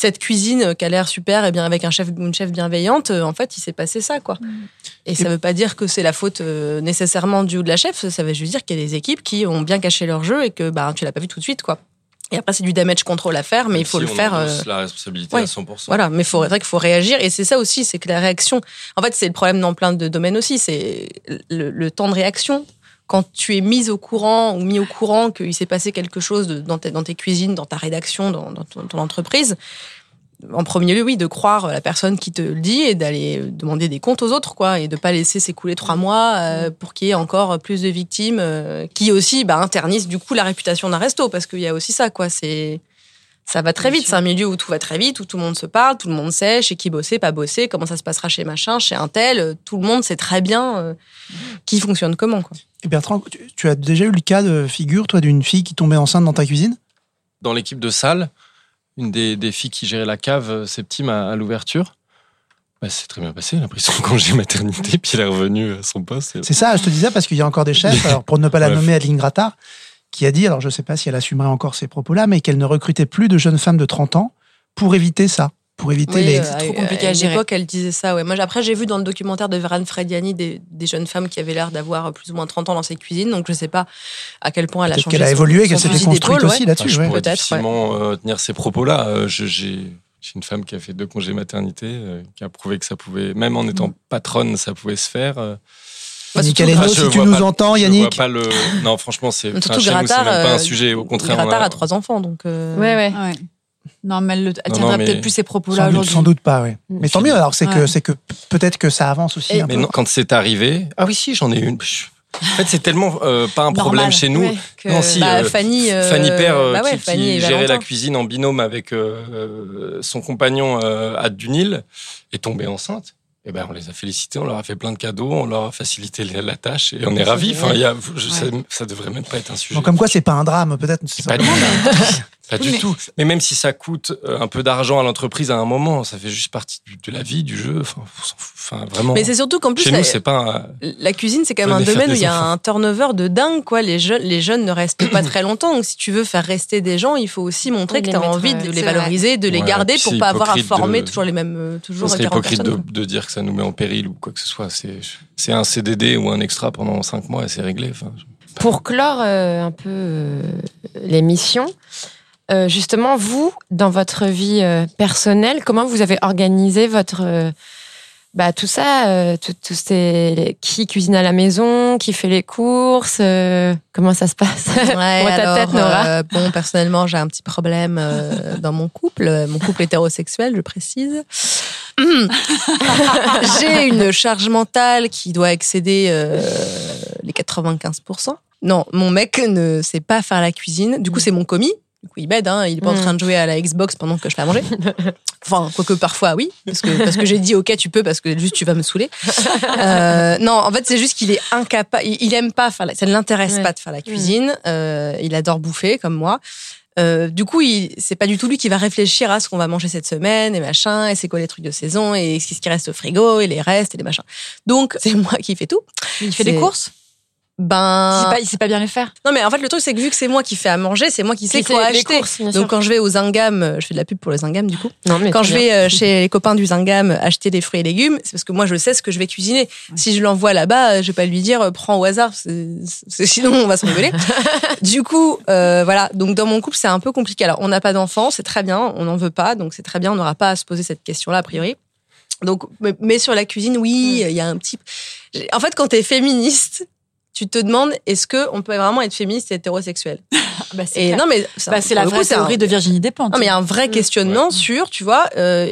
Euh, cette cuisine qui a l'air super et bien avec un chef une chef bienveillante, euh, en fait, il s'est passé ça, quoi. Et ça veut pas dire que c'est la faute euh, nécessairement du ou de la chef, ça veut juste dire qu'il y a des équipes qui ont bien caché leur jeu et que bah, tu l'as pas vu tout de suite, quoi. Et après, c'est du damage control à faire, mais il faut si le on faire. euh, la responsabilité ouais. à 100%. Voilà, mais faut, c'est vrai qu'il faut réagir. Et c'est ça aussi, c'est que la réaction. En fait, c'est le problème dans plein de domaines aussi. C'est le, le temps de réaction. Quand tu es mise au courant ou mis au courant qu'il s'est passé quelque chose de- dans, tes, dans tes cuisines, dans ta rédaction, dans, dans ton, ton entreprise, en premier lieu, oui, de croire la personne qui te le dit et d'aller demander des comptes aux autres, quoi, et de pas laisser s'écouler trois mois euh, pour qu'il y ait encore plus de victimes euh, qui aussi bah, internissent du coup la réputation d'un resto, parce qu'il y a aussi ça, quoi. C'est ça va très vite. C'est un milieu où tout va très vite, où tout le monde se parle, tout le monde sait chez qui bosser, pas bosser, comment ça se passera chez machin, chez un tel. euh, Tout le monde sait très bien euh, qui fonctionne comment, quoi. Et Bertrand, tu, tu as déjà eu le cas de figure, toi, d'une fille qui tombait enceinte dans ta cuisine? Dans l'équipe de salle, une des, des filles qui gérait la cave euh, Septime à, à l'ouverture, bah, c'est très bien passé. Elle a pris son congé maternité, puis elle est revenue à son poste. et- C'est ça, je te disais, parce qu'il y a encore des chefs, alors pour ne pas la nommer Adeline Grattard, qui a dit, alors je ne sais pas si elle assumerait encore ces propos-là, mais qu'elle ne recrutait plus de jeunes femmes de 30 ans pour éviter ça, pour éviter Oui, les... euh, trop compliqué à une gérer. époque, elle disait ça. Ouais. Moi, après, j'ai vu dans le documentaire de Vérane Frediani des, des jeunes femmes qui avaient l'air d'avoir plus ou moins 30 ans dans ses cuisines. Donc, je sais pas à quel point elle a changé. qu'elle a évolué, qu'elle s'était construite aussi ouais. là-dessus. Enfin, je ouais. pourrais Peut-être, difficilement euh, tenir ces propos-là. Euh, je- J'ai j'ai une femme qui a fait deux congés maternité, euh, qui a prouvé que ça pouvait, même en étant patronne, ça pouvait se faire. Euh. Bah, Ah, si tu nous pas- entends, je Yannick. vois pas le... Non, franchement, c'est enfin, même pas un euh, sujet. Au contraire, on Grattard a trois enfants, donc. euh, Ouais, ouais. Ouais. Non, mais elle, le- elle mais- peut-être plus ces propos-là Sans doute, aujourd'hui. sans doute pas, oui. Mais tant mieux, alors c'est que, Ouais. c'est que peut-être que ça avance aussi Et- un Mais peu. non, quand c'est arrivé, ah oui, si, j'en ai une. En fait, c'est tellement euh, pas un Normal, problème chez nous. ouais, que- Non, si, bah, euh, Fanny, euh, Fanny Père, bah ouais, qui, Fanny qui et gérait la cuisine en binôme avec son compagnon euh, à Dunil, est tombée enceinte. Et ben, on les a félicités, on leur a fait plein de cadeaux, on leur a facilité la tâche et on est ravis. Enfin, il y a, je sais, ça devrait même pas être un sujet. Donc, comme quoi, c'est pas un drame, peut-être. c'est Pas du. Pas Oui, du mais- tout. Mais même si ça coûte euh, un peu d'argent à l'entreprise à un moment, ça fait juste partie de la vie, du jeu. Enfin, on s'en fout. Enfin, vraiment. Mais c'est surtout qu'en plus, Chez la, nous, c'est pas. un- la cuisine, c'est quand même un domaine où il y a enfants. un turnover de dingue, quoi. Les jeunes, les jeunes ne restent pas très longtemps. Donc, si tu veux faire rester des gens, il faut aussi montrer Oui, que tu as envie de c'est les vrai. valoriser, de les Ouais, garder pour c'est pas avoir à former de- toujours les mêmes, euh, toujours différentes hypocrite de, dire que ça nous met en péril ou quoi que ce soit. C'est, c'est un CDD ou un extra pendant cinq mois et c'est réglé. Enfin, Pour clore euh, un peu euh, l'émission, euh, justement, vous, dans votre vie euh, personnelle, comment vous avez organisé votre. euh, bah, tout ça, tout, tout ces- qui cuisine à la maison, qui fait les courses, comment ça se passe? Ouais, Moi, ta alors, tête, Nora. bon, personnellement, j'ai un petit problème dans mon couple, mon couple hétérosexuel, je précise. j'ai une charge mentale qui doit excéder les 95%. Non, mon mec ne sait pas faire la cuisine. Du coup, c'est mon commis Du coup, il m'aide, hein, il est pas en Mm. train de jouer à la Xbox pendant que je fais à manger. Enfin, quoique parfois oui, parce que, parce que j'ai dit ok, tu peux, parce que juste tu vas me saouler. Euh, non, en fait, c'est juste qu'il est incapable, il, aime pas faire la, ça ne l'intéresse Ouais. pas de faire la cuisine. Euh, il adore bouffer comme moi. Euh, du coup, il, c'est pas du tout lui qui va réfléchir à ce qu'on va manger cette semaine et machin, et c'est quoi les trucs de saison, et ce qui reste au frigo, et les restes, et les machins. Donc, c'est moi qui fais tout. Il fait des courses? Ben. il, sait pas, il sait pas bien les faire. Non, mais en fait, le truc, c'est que vu que c'est moi qui fais à manger, c'est moi qui sais quoi acheter. courses. Donc, quand je vais aux Zingam, euh, je fais de la pub pour les Zingam, du coup. Non, mais Quand je vais euh, chez les copains du Zingam acheter des fruits et légumes, c'est parce que moi, je sais ce que je vais cuisiner. Si je l'envoie là-bas, euh, je vais pas lui dire, prends au hasard, c'est- c'est- sinon on va s'engueuler. du coup, euh, voilà. Donc, dans mon couple, c'est un peu compliqué. Alors, on n'a pas d'enfants, c'est très bien, on n'en veut pas, donc c'est très bien, on n'aura pas à se poser cette question-là, a priori. Donc, mais, sur la cuisine, oui, il y a un petit. En fait, quand t'es féministe, tu te demandes est-ce que on peut vraiment être féministe et hétérosexuel Bah, c'est Et clair. non, mais Bah, c'est pour la vraie un- théorie de Virginie Despentes. non, mais il y a un vrai questionnement sur, tu vois, euh,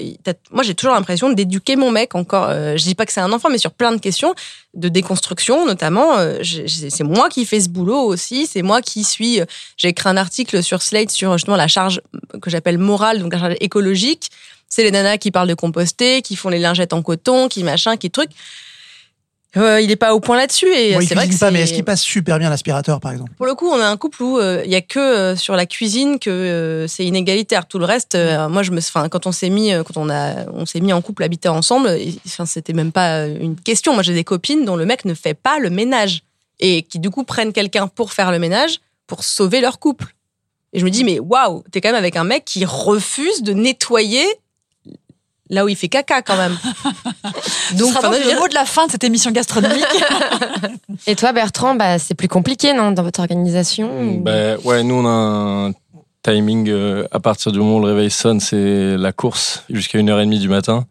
moi j'ai toujours l'impression d'éduquer mon mec encore. euh, je dis pas que c'est un enfant, mais sur plein de questions de déconstruction, notamment. euh, c'est moi qui fais ce boulot aussi. C'est moi qui suis. euh, J'ai écrit un article sur Slate sur justement la charge que j'appelle morale, donc la charge écologique. C'est les nanas qui parlent de composter, qui font les lingettes en coton, qui machin, qui truc. Euh, il est pas au point là-dessus et Bon, il c'est vrai que pas, mais est-ce qu'il passe super bien l'aspirateur, par exemple? Pour le coup, on a un couple où euh, il y a que euh, sur la cuisine que euh, c'est inégalitaire. Tout le reste, euh, moi, je me, enfin, quand on s'est mis, euh, quand on a, on s'est mis en couple, habiter ensemble, enfin, c'était même pas euh, une question. Moi, j'ai des copines dont le mec ne fait pas le ménage et qui du coup prennent quelqu'un pour faire le ménage pour sauver leur couple. Et je me dis, mais waouh, t'es quand même avec un mec qui refuse de nettoyer là où il fait caca quand même. Donc, enfin, je veux le dire- mot de la fin de cette émission gastronomique. Et toi, Bertrand, bah, c'est plus compliqué, non, dans votre organisation ou- Ben, ouais, nous, on a un timing euh, à partir du moment où le réveil sonne, c'est la course jusqu'à 1h30 du matin.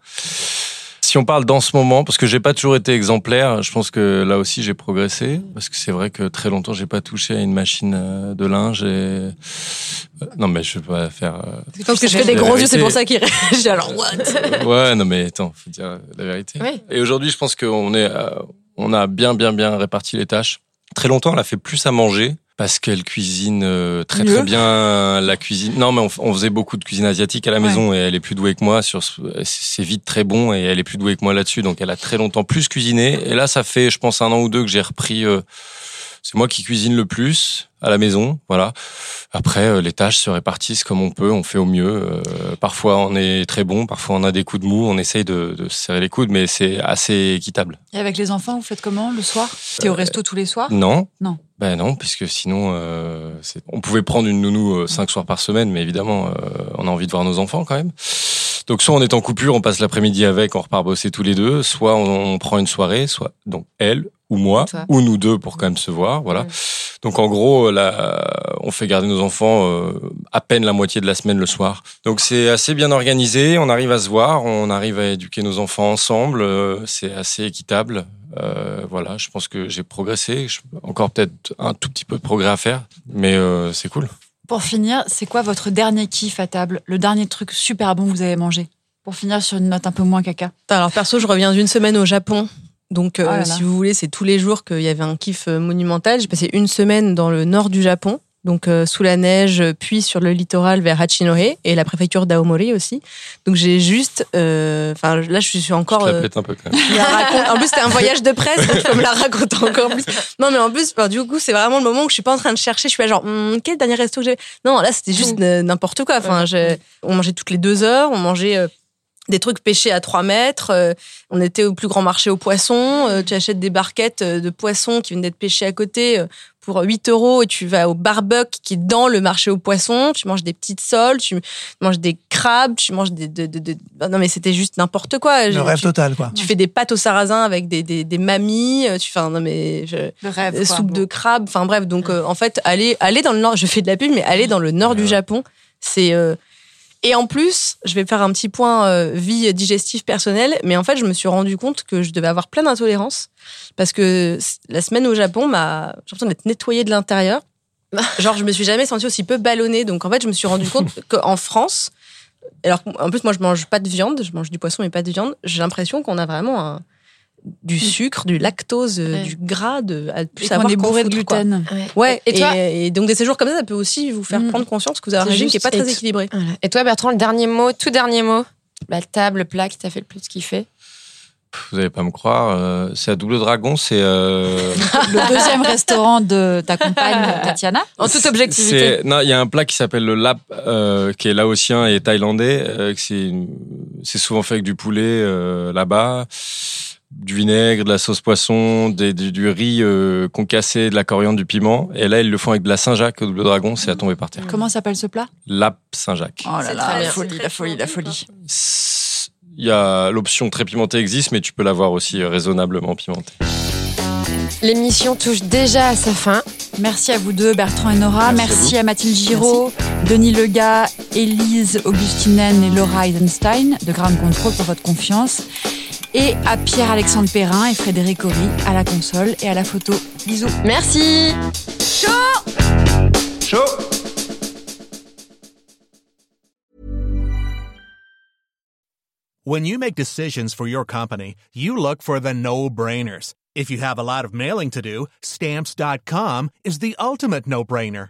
Si on parle dans ce moment, parce que j'ai pas toujours été exemplaire, je pense que là aussi j'ai progressé, parce que c'est vrai que très longtemps j'ai pas touché à une machine euh, de linge et euh, non mais je vais pas faire. euh, Je pense que je fais C'est des gros yeux, c'est pour ça qu'il réagit. Alors, what? Ouais, non mais attends, faut dire la vérité. Oui. Et aujourd'hui, je pense qu'on est, on a bien, bien, bien réparti les tâches. Très longtemps, elle a fait plus à manger parce qu'elle cuisine euh, très, Mieux. très bien la cuisine. Non, mais on, faisait beaucoup de cuisine asiatique à la Ouais. maison et elle est plus douée que moi sur. ce- C'est vite très bon et elle est plus douée que moi là-dessus. Donc, elle a très longtemps plus cuisiné. Et là, ça fait, je pense, un an ou deux que j'ai repris. euh, c'est moi qui cuisine le plus à la maison, voilà. Après, euh, les tâches se répartissent comme on peut, on fait au mieux. Euh, parfois, on est très bon, parfois, on a des coups de mou, on essaye de, de se serrer les coudes, mais c'est assez équitable. Et avec les enfants, vous faites comment le soir? T'es au resto tous les soirs? Non Non. Ben non, puisque sinon, euh, on pouvait prendre une nounou euh, cinq soirs par semaine, mais évidemment, euh, on a envie de voir nos enfants quand même. Donc soit on est en coupure, on passe l'après-midi avec, on repart bosser tous les deux, soit on, on prend une soirée, soit donc elle ou moi Toi. ou nous deux pour quand même se voir, voilà. Ouais. Donc en gros, là, on fait garder nos enfants euh, à peine la moitié de la semaine le soir. Donc c'est assez bien organisé, on arrive à se voir, on arrive à éduquer nos enfants ensemble, euh, c'est assez équitable. Euh, voilà, je pense que j'ai progressé, Je- encore peut-être un tout petit peu de progrès à faire, mais euh, c'est cool. Pour finir, c'est quoi votre dernier kiff à table? Le dernier truc super bon que vous avez mangé? Pour finir sur une note un peu moins caca. Alors perso, je reviens d'une semaine au Japon. Donc, euh, Oh là là. si vous voulez, c'est tous les jours qu'il y avait un kiff euh, monumental. J'ai passé une semaine dans le nord du Japon, donc euh, sous la neige, puis sur le littoral vers Hachinohe et la préfecture d'Aomori aussi. Donc j'ai juste, euh, enfin là, je suis Je encore. euh, pète un peu quand même. je raconte. En plus, c'était un voyage de presse, donc je peux me la raconter encore plus. Non, mais en plus, du coup, c'est vraiment le moment où je suis pas en train de chercher. Je suis là, genre, Hum, quel dernier resto que j'ai? Non, là, c'était juste n'importe quoi. Enfin, on mangeait toutes les deux heures, on mangeait euh, des trucs pêchés à 3 mètres. euh, on était au plus grand marché aux poissons. euh, tu achètes des barquettes euh, de poissons qui viennent d'être pêchés à côté euh, pour 8 euros et tu vas au barbecue qui est dans le marché aux poissons. Tu manges des petites soles, tu manges des crabes, tu manges des. de- de- de- Non, mais c'était juste n'importe quoi. Le rêve tu- total, quoi. tu fais des pâtes au sarrasin avec des, des, des mamies, euh, tu fais un, non mais je- Le rêve. quoi. soupe de crabe, enfin bref, donc euh, en fait aller aller dans le nord, je fais de la pub mais aller dans le nord du Japon, c'est euh, et en plus, je vais faire un petit point euh, vie digestive personnelle, mais en fait, je me suis rendu compte que je devais avoir plein d'intolérances parce que la semaine au Japon m'a j'ai l'impression d'être nettoyée de l'intérieur. Genre, je me suis jamais sentie aussi peu ballonnée, donc en fait, je me suis rendu compte qu'en France, alors en plus moi je mange pas de viande, je mange du poisson mais pas de viande, j'ai l'impression qu'on a vraiment un du sucre, du lactose, euh, Ouais. du gras, de à plus Et savoir qu'on est bourré de quoi. gluten. Ouais, Et toi et, donc des séjours comme ça, ça peut aussi vous faire Mm. prendre conscience que vous avez un régime qui est pas très et- équilibré. Voilà. Et toi, Bertrand, le dernier mot, tout dernier mot? La table, le plat qui t'a fait le plus kiffer? Vous n'allez pas me croire. euh, c'est à Double Dragon, c'est. euh, Le deuxième restaurant de ta compagne Tatiana. En toute objectivité. Non, il y a un plat qui s'appelle le lap, euh, qui est laotien et thaïlandais. euh, c'est, souvent fait avec du poulet euh, là-bas, du vinaigre, de la sauce poisson, des- du, du riz euh, concassé, de la coriandre, du piment. Et là, ils le font avec de la Saint-Jacques au Double Dragon. C'est à tomber par terre. Comment s'appelle ce plat? Lap Saint-Jacques. Oh là C'est là, la folie, la folie, la folie. Il y a l'option très pimentée existe, mais tu peux l'avoir aussi euh, raisonnablement pimentée. L'émission touche déjà à sa fin. Merci à vous deux, Bertrand et Nora. Merci Merci, à à, Mathilde Giraud, Denis Lega, Élise Augustinen et Laura Eisenstein de Ground Control pour votre confiance. Et à Pierre-Alexandre Perrin et Frédéric Horry à la console et à la photo. Bisous. Merci. Chaud When you make decisions for your company, you look for the no-brainers. If you have a lot of mailing to do, stamps.com is the ultimate no-brainer.